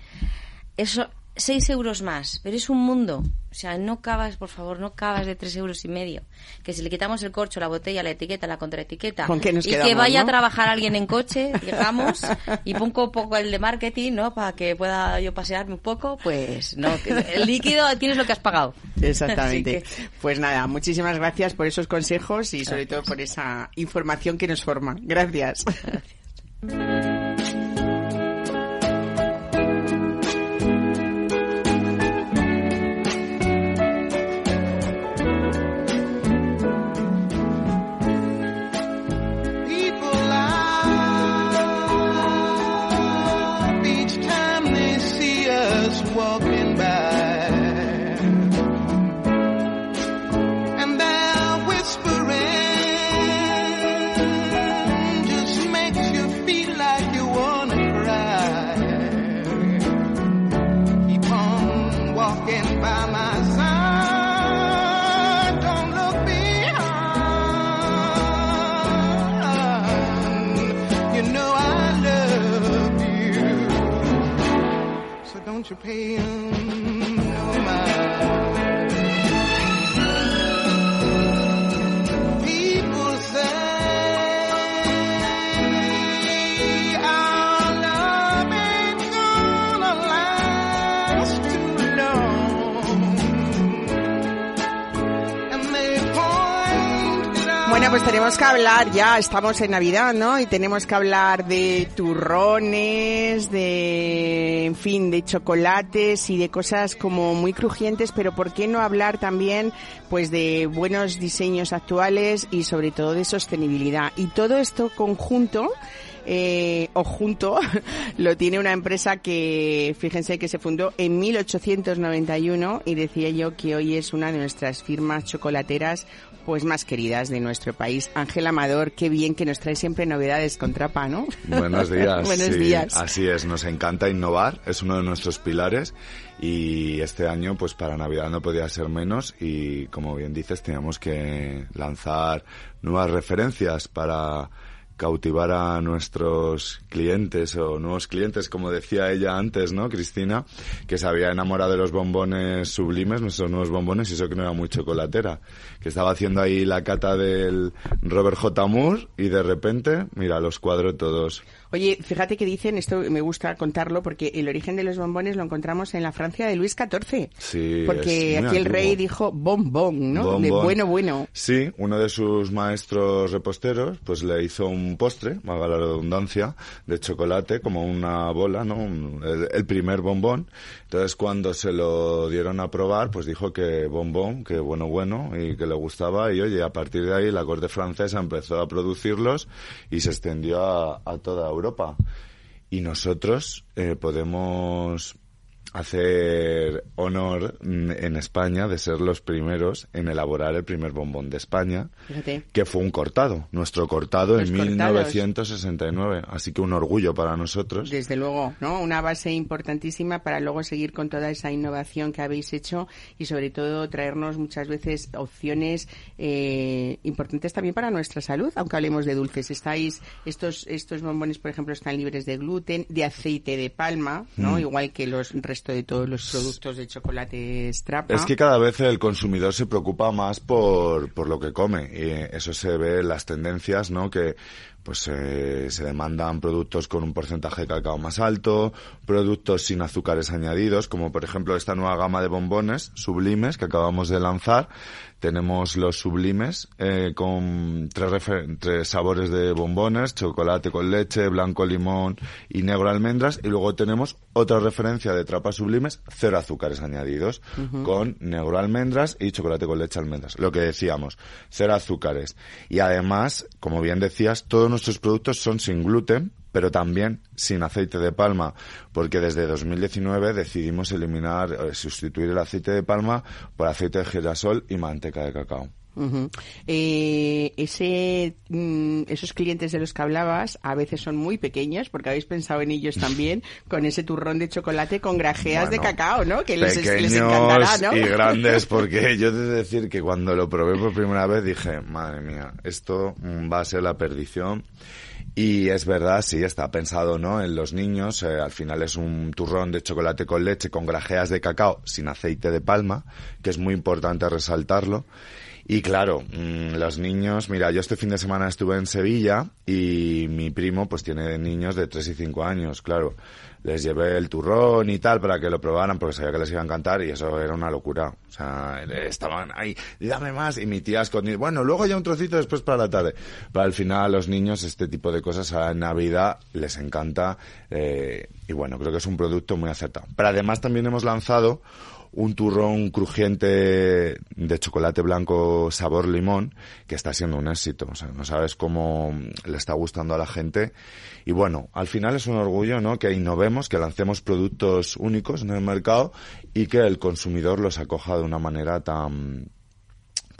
eso 6 euros más, pero es un mundo. O sea, no cavas, por favor, no cavas de 3 euros y medio. Que si le quitamos el corcho, la botella, la etiqueta, la contraetiqueta, ¿Con qué nos y que vaya no? a trabajar alguien en coche, llegamos, y pongo poco el de marketing, ¿no? Para que pueda yo pasearme un poco, pues no. El líquido tienes lo que has pagado. Exactamente. Que- Pues nada, muchísimas gracias por esos consejos y sobre todo por esa información que nos forma. Gracias. People to pay. Pues tenemos que hablar, ya estamos en Navidad, ¿no? Y tenemos que hablar de turrones, de, en fin, de chocolates y de cosas como muy crujientes, pero ¿por qué no hablar también, pues, de buenos diseños actuales y sobre todo de sostenibilidad? Y todo esto conjunto eh, o junto lo tiene una empresa que, fíjense que se fundó en 1891 y decía yo que hoy es una de nuestras firmas chocolateras pues más queridas de nuestro país. Ángel Amador, qué bien que nos trae siempre novedades con trapa, ¿no? Buenos días. Buenos sí, días. Así es, nos encanta innovar, es uno de nuestros pilares y este año pues para Navidad no podía ser menos y como bien dices teníamos que lanzar nuevas referencias para cautivar a nuestros clientes o nuevos clientes, como decía ella antes, ¿no, Cristina? Que se había enamorado de los bombones sublimes, nuestros nuevos bombones, y eso que no era muy chocolatera. Que estaba haciendo ahí la cata del Robert J. Moore y de repente, mira, los cuadro todos. Oye, fíjate que dicen, esto me gusta contarlo, porque el origen de los bombones lo encontramos en la Francia de Luis XIV. Sí, Porque aquí el rey dijo bombón, ¿no? De Bombón. bueno, bueno. Sí, uno de sus maestros reposteros pues le hizo un postre, valga la redundancia, de chocolate, como una bola, ¿no? Un- el, el primer bombón. Entonces cuando se lo dieron a probar, pues dijo que bombón, que bueno, bueno, y que le gustaba. Y oye, a partir de ahí la corte francesa empezó a producirlos y se extendió a, a toda Europa. Y nosotros eh, podemos hacer honor mm, en España de ser los primeros en elaborar el primer bombón de España, Fíjate. que fue un cortado, nuestro cortado Los en cortados. 1969. Así que un orgullo para nosotros. Desde luego, ¿no? Una base importantísima para luego seguir con toda esa innovación que habéis hecho y sobre todo traernos muchas veces opciones eh, importantes también para nuestra salud, aunque hablemos de dulces. Estáis, estos, estos bombones, por ejemplo, están libres de gluten, de aceite de palma, ¿no? Mm. Igual que los resto de todos los productos de chocolate Strapa. Es que cada vez el consumidor se preocupa más por, por lo que come y eso se ve en las tendencias, ¿no? Que pues eh, se demandan productos con un porcentaje de cacao más alto, productos sin azúcares añadidos, como por ejemplo esta nueva gama de bombones sublimes que acabamos de lanzar. Tenemos los sublimes eh, con tres, tres sabores de bombones, chocolate con leche, blanco limón y negro almendras. Y luego tenemos otra referencia de trapas sublimes, cero azúcares añadidos, con negro almendras y chocolate con leche almendras. Lo que decíamos, cero azúcares. Y además, como bien decías, todos nuestros productos son sin gluten, pero también sin aceite de palma, porque desde 2019 decidimos eliminar, eh, sustituir el aceite de palma por aceite de girasol y manteca de cacao. Eh, ese, mm, esos clientes de los que hablabas a veces son muy pequeños, porque habéis pensado en ellos también, con ese turrón de chocolate con grajeas de cacao, ¿no? Que les, encantará, ¿no? y grandes, porque yo he de decir que cuando lo probé por primera vez dije, madre mía, esto va a ser la perdición. Y es verdad, sí, está pensado, ¿no? En los niños, eh, al final es un turrón de chocolate con leche con grajeas de cacao sin aceite de palma, que es muy importante resaltarlo. Y claro, mm, los niños, mira, yo este fin de semana estuve en Sevilla y mi primo pues tiene niños de 3 y 5 años, claro. Les llevé el turrón y tal para que lo probaran porque sabía que les iba a encantar y eso era una locura. O sea, estaban ahí, dame más y mi tía escondida, bueno, luego ya un trocito después para la tarde. Pero al final a los niños este tipo de cosas a Navidad les encanta eh, y bueno, creo que es un producto muy acertado. Pero además también hemos lanzado un turrón crujiente de chocolate blanco sabor limón que está siendo un éxito. O sea, no sabes cómo le está gustando a la gente. Y bueno, al final es un orgullo, ¿no? Que innovemos, que lancemos productos únicos en el mercado y que el consumidor los acoja de una manera tan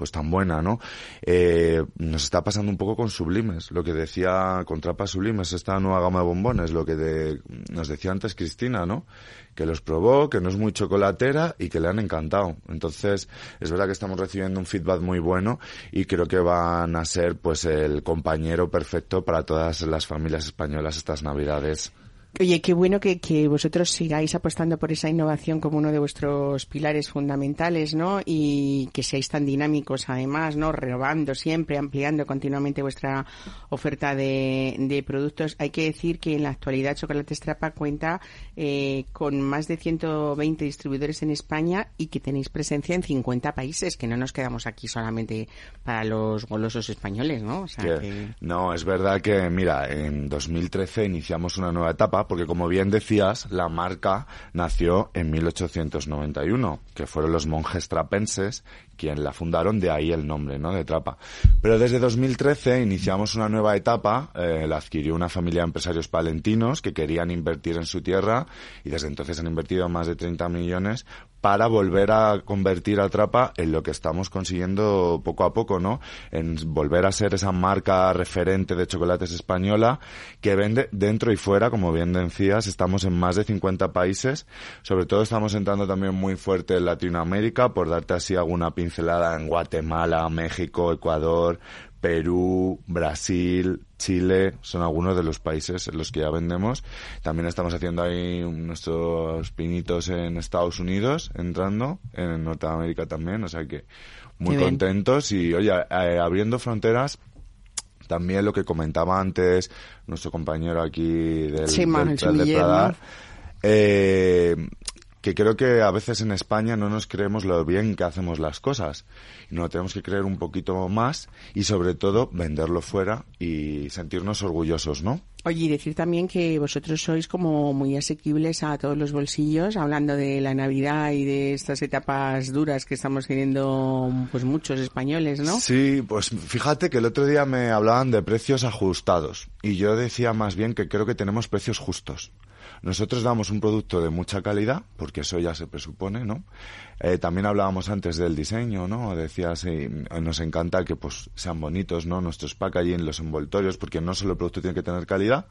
pues tan buena, ¿no? Eh, nos está pasando un poco con Sublimes, lo que decía con Trapas Sublimes, esta nueva gama de bombones, lo que de- nos decía antes Cristina, ¿no? Que los probó, que no es muy chocolatera y que le han encantado. Entonces, es verdad que estamos recibiendo un feedback muy bueno y creo que van a ser pues el compañero perfecto para todas las familias españolas estas navidades. Oye, qué bueno que, que vosotros sigáis apostando por esa innovación como uno de vuestros pilares fundamentales, ¿no? Y que seáis tan dinámicos además, ¿no? Renovando siempre, ampliando continuamente vuestra oferta de, de productos. Hay que decir que en la actualidad Chocolate Strapa cuenta eh, con más de 120 distribuidores en España y que tenéis presencia en 50 países, que no nos quedamos aquí solamente para los golosos españoles, ¿no? O sea, que... No, es verdad que, mira, en 2013 iniciamos una nueva etapa, porque como bien decías, la marca nació en 1891, que fueron los monjes trapenses quien la fundaron, de ahí el nombre, ¿no?, de Trapa. Pero desde 2013 iniciamos una nueva etapa, eh, la adquirió una familia de empresarios palentinos que querían invertir en su tierra y desde entonces han invertido más de 30 millones para volver a convertir a Trapa en lo que estamos consiguiendo poco a poco, ¿no? En volver a ser esa marca referente de chocolates española que vende dentro y fuera, como bien decías, estamos en más de 50 países, sobre todo estamos entrando también muy fuerte en Latinoamérica, por darte así alguna pincelada en Guatemala, México, Ecuador, Perú, Brasil, Chile, son algunos de los países en los que ya vendemos. También estamos haciendo ahí nuestros pinitos en Estados Unidos, entrando, en Norteamérica también, o sea que muy Qué bien. contentos y, oye, eh, abriendo fronteras. También lo que comentaba antes nuestro compañero aquí del, Sí, del Manuel Prat de Sumiller, Pradar, eh, que creo que a veces en España no nos creemos lo bien que hacemos las cosas. Y no tenemos que creer un poquito más y sobre todo venderlo fuera y sentirnos orgullosos, ¿no? Oye, y decir también que vosotros sois como muy asequibles a todos los bolsillos, hablando de la Navidad y de estas etapas duras que estamos teniendo pues muchos españoles, ¿no? Sí, pues fíjate que el otro día me hablaban de precios ajustados y yo decía más bien que creo que tenemos precios justos. Nosotros damos un producto de mucha calidad, porque eso ya se presupone, ¿no? Eh, también hablábamos antes del diseño, ¿no? Decías, eh, nos encanta que pues sean bonitos, ¿no? Nuestros packaging, los envoltorios, porque no solo el producto tiene que tener calidad,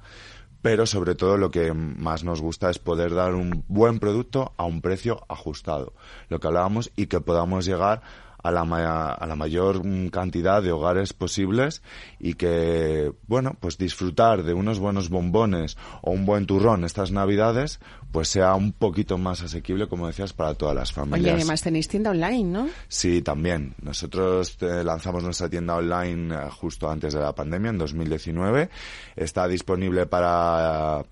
pero sobre todo lo que más nos gusta es poder dar un buen producto a un precio ajustado, lo que hablábamos, y que podamos llegar a la, ma- a la mayor mm, cantidad de hogares posibles y que, bueno, pues disfrutar de unos buenos bombones o un buen turrón estas navidades, pues sea un poquito más asequible, como decías, para todas las familias. Oye, además tenéis tienda online, ¿no? Sí, también. Nosotros eh, lanzamos nuestra tienda online eh, justo antes de la pandemia, en 2019. Está disponible para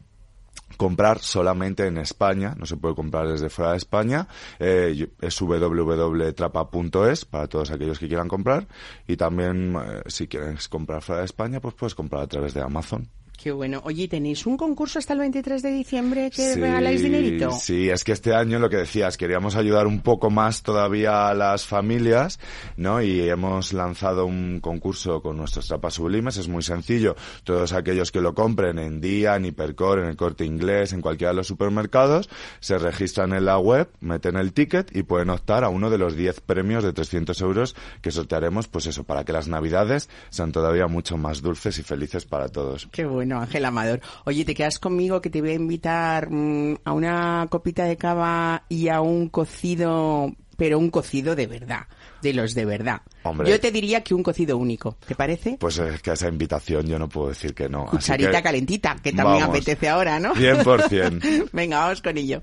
comprar solamente en España, no se puede comprar desde fuera de España, eh, es www.trapa.es para todos aquellos que quieran comprar y también eh, si quieres comprar fuera de España pues puedes comprar a través de Amazon. Qué bueno. Oye, ¿tenéis un concurso hasta el 23 de diciembre que Sí, regaláis dinerito? Sí, es que este año lo que decías, queríamos ayudar un poco más todavía a las familias, ¿no? Y hemos lanzado un concurso con nuestros trapas sublimes, es muy sencillo. Todos aquellos que lo compren en Día, en Hipercore, en el Corte Inglés, en cualquiera de los supermercados, se registran en la web, meten el ticket y pueden optar a uno de los 10 premios de 300 euros que sortearemos, pues eso, para que las navidades sean todavía mucho más dulces y felices para todos. Qué bueno, Ángel Amador. Oye, te quedas conmigo que te voy a invitar mm, a una copita de cava y a un cocido, pero un cocido de verdad, de los de verdad. Hombre. Yo te diría que un cocido único, ¿te parece? Pues es que a esa invitación yo no puedo decir que no. así Cucharita que calentita, que también vamos. apetece ahora, ¿no? 100%. Venga, vamos con ello.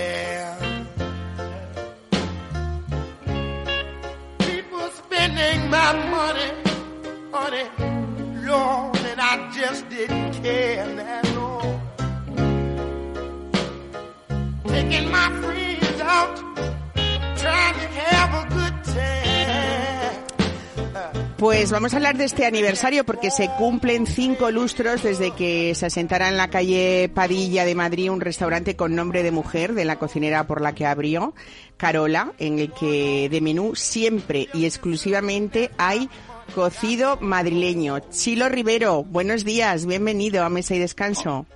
Pues vamos a hablar de este aniversario porque se cumplen cinco lustros desde que se asentara en la calle Padilla de Madrid un restaurante con nombre de mujer de la cocinera por la que abrió, Carola, en el que de menú siempre y exclusivamente hay cocido madrileño. Chilo Rivero, buenos días, bienvenido a Mesa y Descanso.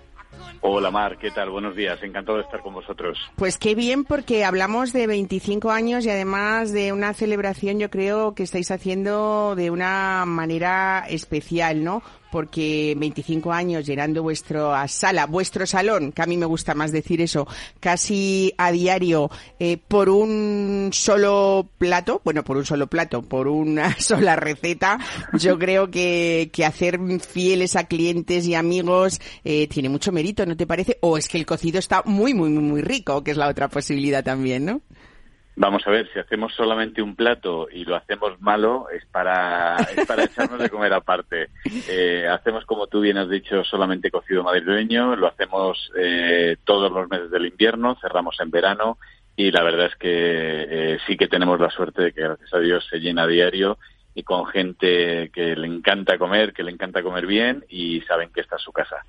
Hola Mar, ¿qué tal? Buenos días, encantado de estar con vosotros. Pues qué bien, porque hablamos de 25 años y además de una celebración, yo creo que estáis haciendo de una manera especial, ¿no? Porque 25 años llenando vuestra sala, vuestro salón, que a mí me gusta más decir eso, casi a diario, eh, por un solo plato, bueno, por un solo plato, por una sola receta, yo creo que, que hacer fieles a clientes y amigos eh, tiene mucho mérito, ¿no te parece? O es que el cocido está muy, muy, muy, muy rico, que es la otra posibilidad también, ¿no? Vamos a ver, si hacemos solamente un plato y lo hacemos malo, es para, es para echarnos de comer aparte. Eh, hacemos, como tú bien has dicho, solamente cocido madrileño, lo hacemos eh, todos los meses del invierno, cerramos en verano y la verdad es que eh, sí que tenemos la suerte de que, gracias a Dios, se llena a diario y con gente que le encanta comer, que le encanta comer bien y saben que esta es su casa.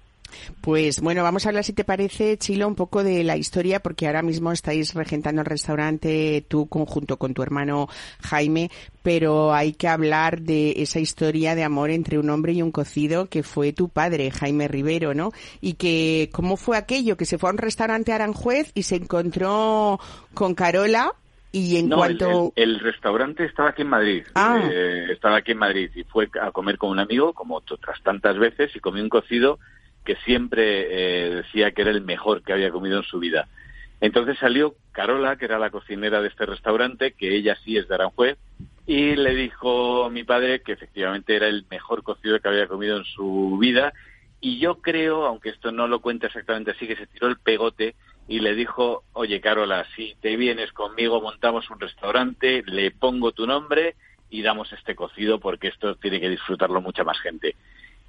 Pues bueno, vamos a hablar, si te parece, Chilo, un poco de la historia, porque ahora mismo estáis regentando el restaurante tú conjunto con tu hermano Jaime, pero hay que hablar de esa historia de amor entre un hombre y un cocido que fue tu padre, Jaime Rivero, ¿no? Y que, ¿cómo fue aquello? Que se fue a un restaurante a Aranjuez y se encontró con Carola y en No, el- cuanto... el, el restaurante estaba aquí en Madrid. Ah. Eh, estaba aquí en Madrid y fue a comer con un amigo, como otras tantas veces, y comí un cocido que siempre eh, decía que era el mejor que había comido en su vida. Entonces salió Carola, que era la cocinera de este restaurante, que ella sí es de Aranjuez, y le dijo a mi padre que efectivamente era el mejor cocido que había comido en su vida. Y yo creo, aunque esto no lo cuenta exactamente así, que se tiró el pegote y le dijo, oye Carola, si te vienes conmigo, montamos un restaurante, le pongo tu nombre y damos este cocido porque esto tiene que disfrutarlo mucha más gente.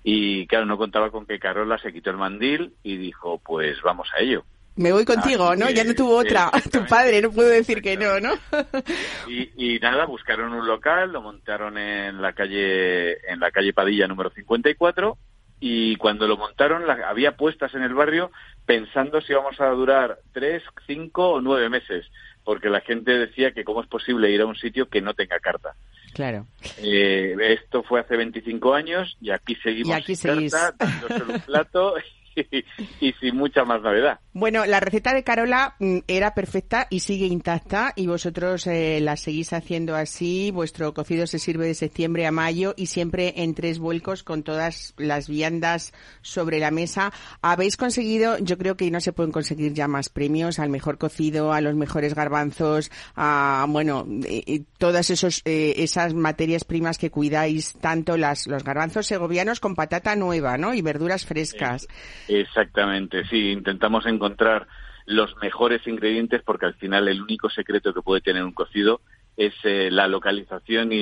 Y claro, no contaba con que Carola se quitó el mandil y dijo, pues vamos a ello. Me voy contigo, ¿no? Ya no tuvo otra. Tu padre, no puedo decir que no, ¿no? Y, y nada, buscaron un local, lo montaron en la calle, en la calle Padilla número 54 y cuando lo montaron la- había puestas en el barrio pensando si íbamos a durar tres, cinco o nueve meses, porque la gente decía que cómo es posible ir a un sitio que no tenga carta. Claro. Eh, esto fue hace 25 años y aquí seguimos Y aquí carta, dándoselo un plato y, y sin mucha más novedad. Bueno, la receta de Carola mm, era perfecta y sigue intacta y vosotros eh, la seguís haciendo así. Vuestro cocido se sirve de septiembre a mayo y siempre en tres vuelcos con todas las viandas sobre la mesa. Habéis conseguido, yo creo que no se pueden conseguir ya más premios al mejor cocido, a los mejores garbanzos, a, bueno, eh, eh, todas esos, eh, esas materias primas que cuidáis tanto, las, los garbanzos segovianos con patata nueva, ¿no? Y verduras frescas. Exactamente, sí, intentamos encontrar los mejores ingredientes porque al final el único secreto que puede tener un cocido es eh, la localización y,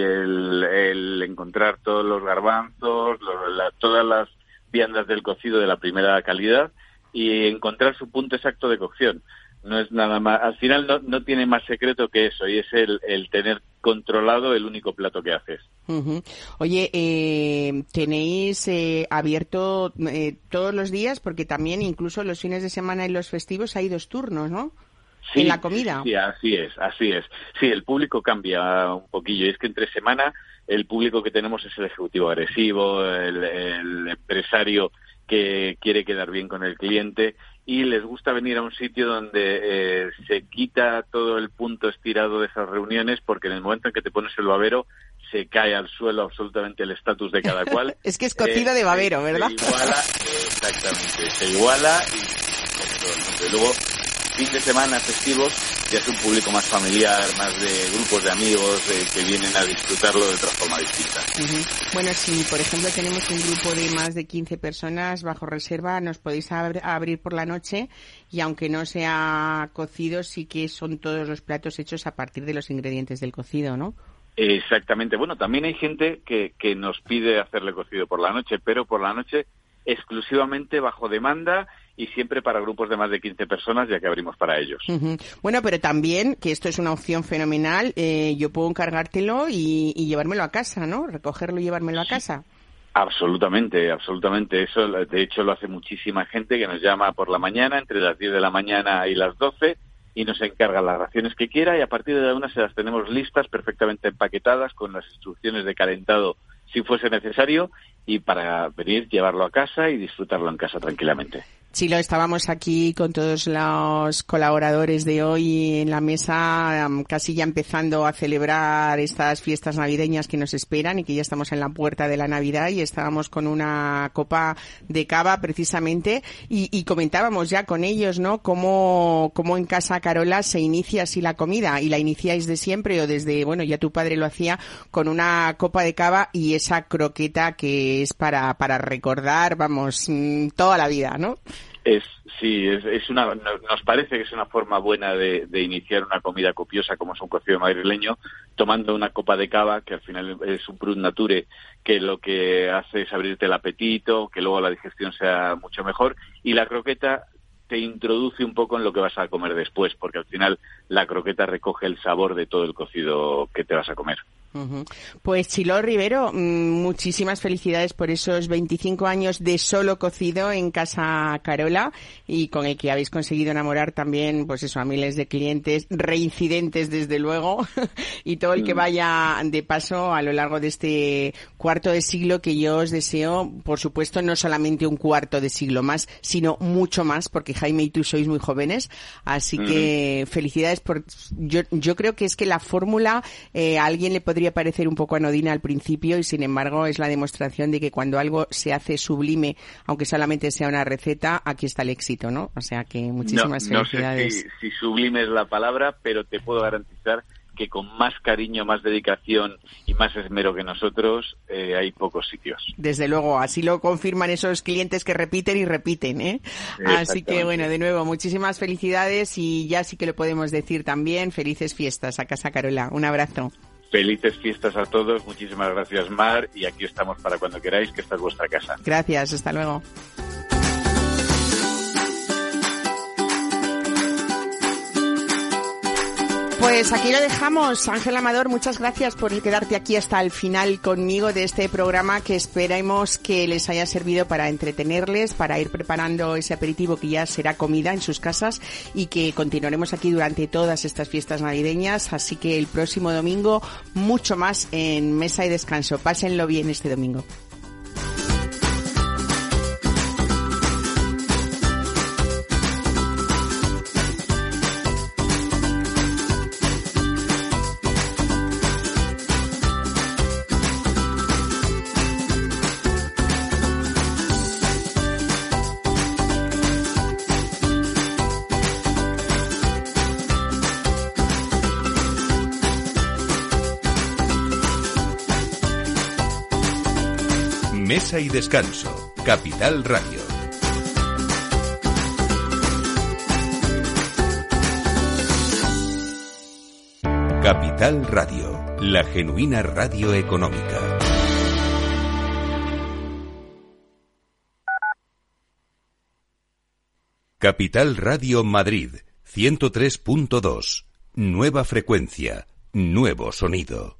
el, encontrar todos los garbanzos, lo- la- todas las viandas del cocido de la primera calidad y encontrar su punto exacto de cocción. No es nada más, al final no, tiene más secreto que eso y es el tener controlado el único plato que haces. Ujú. Oye, eh, tenéis eh, abierto eh, todos los días porque también incluso los fines de semana y los festivos hay dos turnos, ¿no? Sí, en la comida. Sí, así es, así es. Sí, el público cambia un poquillo. Y es que entre semana el público que tenemos es el ejecutivo agresivo, el, el empresario que quiere quedar bien con el cliente y les gusta venir a un sitio donde eh, se quita todo el punto estirado de esas reuniones porque en el momento en que te pones el babero se cae al suelo absolutamente el estatus de cada cual. Es que es cocido de babero, ¿verdad? Se iguala, exactamente, se iguala y. Y luego, fin de semana, festivos, ya es un público más familiar, más de grupos de amigos eh, que vienen a disfrutarlo de otra forma distinta. Bueno, si por ejemplo tenemos un grupo de más de 15 personas bajo reserva, nos podéis abr- abrir por la noche y aunque no sea cocido, sí que son todos los platos hechos a partir de los ingredientes del cocido, ¿no? Exactamente. Bueno, también hay gente que, que nos pide hacerle cocido por la noche, pero por la noche exclusivamente bajo demanda y siempre para grupos de más de 15 personas, ya que abrimos para ellos. Ujú. Bueno, pero también, que esto es una opción fenomenal, eh, yo puedo encargártelo y, y llevármelo a casa, ¿no? Recogerlo y llevármelo a casa. Absolutamente, absolutamente. Eso, de hecho, lo hace muchísima gente que nos llama por la mañana, entre las 10 de la mañana y las 12, y nos encarga las raciones que quiera, y a partir de la una se las tenemos listas, perfectamente empaquetadas, con las instrucciones de calentado si fuese necesario, y para venir, llevarlo a casa y disfrutarlo en casa tranquilamente. Chilo, estábamos aquí con todos los colaboradores de hoy en la mesa, casi ya empezando a celebrar estas fiestas navideñas que nos esperan y que ya estamos en la puerta de la Navidad y estábamos con una copa de cava precisamente y, y comentábamos ya con ellos, ¿no? Cómo, cómo en casa Carola se inicia así la comida y la iniciáis de siempre o desde, bueno, ya tu padre lo hacía con una copa de cava y esa croqueta que es para, para recordar, vamos, mm, toda la vida, ¿no? Es, sí, es, es una, no- nos parece que es una forma buena de, de iniciar una comida copiosa como es un cocido madrileño, tomando una copa de cava, que al final es un prut nature, que lo que hace es abrirte el apetito, que luego la digestión sea mucho mejor, y la croqueta te introduce un poco en lo que vas a comer después, porque al final la croqueta recoge el sabor de todo el cocido que te vas a comer. Pues Chilo Rivero, mm, muchísimas felicidades por esos 25 años de solo cocido en Casa Carola y con el que habéis conseguido enamorar también, pues eso, a miles de clientes, reincidentes desde luego, y todo el que vaya de paso a lo largo de este cuarto de siglo que yo os deseo, por supuesto, no solamente un cuarto de siglo más, sino mucho más, porque Jaime y tú sois muy jóvenes, así que felicidades por, yo, yo creo que es que la fórmula eh, a alguien le podría parecer un poco anodina al principio y sin embargo es la demostración de que cuando algo se hace sublime, aunque solamente sea una receta, aquí está el éxito, ¿no? O sea que muchísimas no, no sé felicidades. si, si sublime es la palabra, pero te puedo garantizar que con más cariño, más dedicación y más esmero que nosotros eh, hay pocos sitios. Desde luego, así lo confirman esos clientes que repiten y repiten, ¿eh? Así que bueno, de nuevo, muchísimas felicidades y ya sí que lo podemos decir también, felices fiestas a Casa Carola. Un abrazo. Felices fiestas a todos, muchísimas gracias Mar y aquí estamos para cuando queráis, que esta es vuestra casa. Gracias, hasta luego. Pues aquí lo dejamos. Ángel Amador, muchas gracias por quedarte aquí hasta el final conmigo de este programa que esperemos que les haya servido para entretenerles, para ir preparando ese aperitivo que ya será comida en sus casas y que continuaremos aquí durante todas estas fiestas navideñas. Así que el próximo domingo mucho más en Mesa y Descanso. Pásenlo bien este domingo. Y Descanso, Capital Radio. Capital Radio, la genuina radio económica. Capital Radio Madrid, 103.2. Nueva frecuencia, nuevo sonido.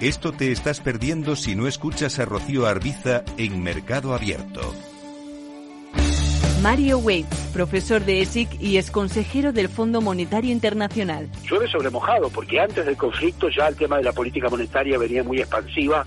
Esto te estás perdiendo si no escuchas a Arbiza en Mercado Abierto. Mario Waits, profesor de ESIC y ex consejero del Fondo Monetario Internacional. Llueve sobre mojado, porque antes del conflicto ya el tema de la política monetaria venía muy expansiva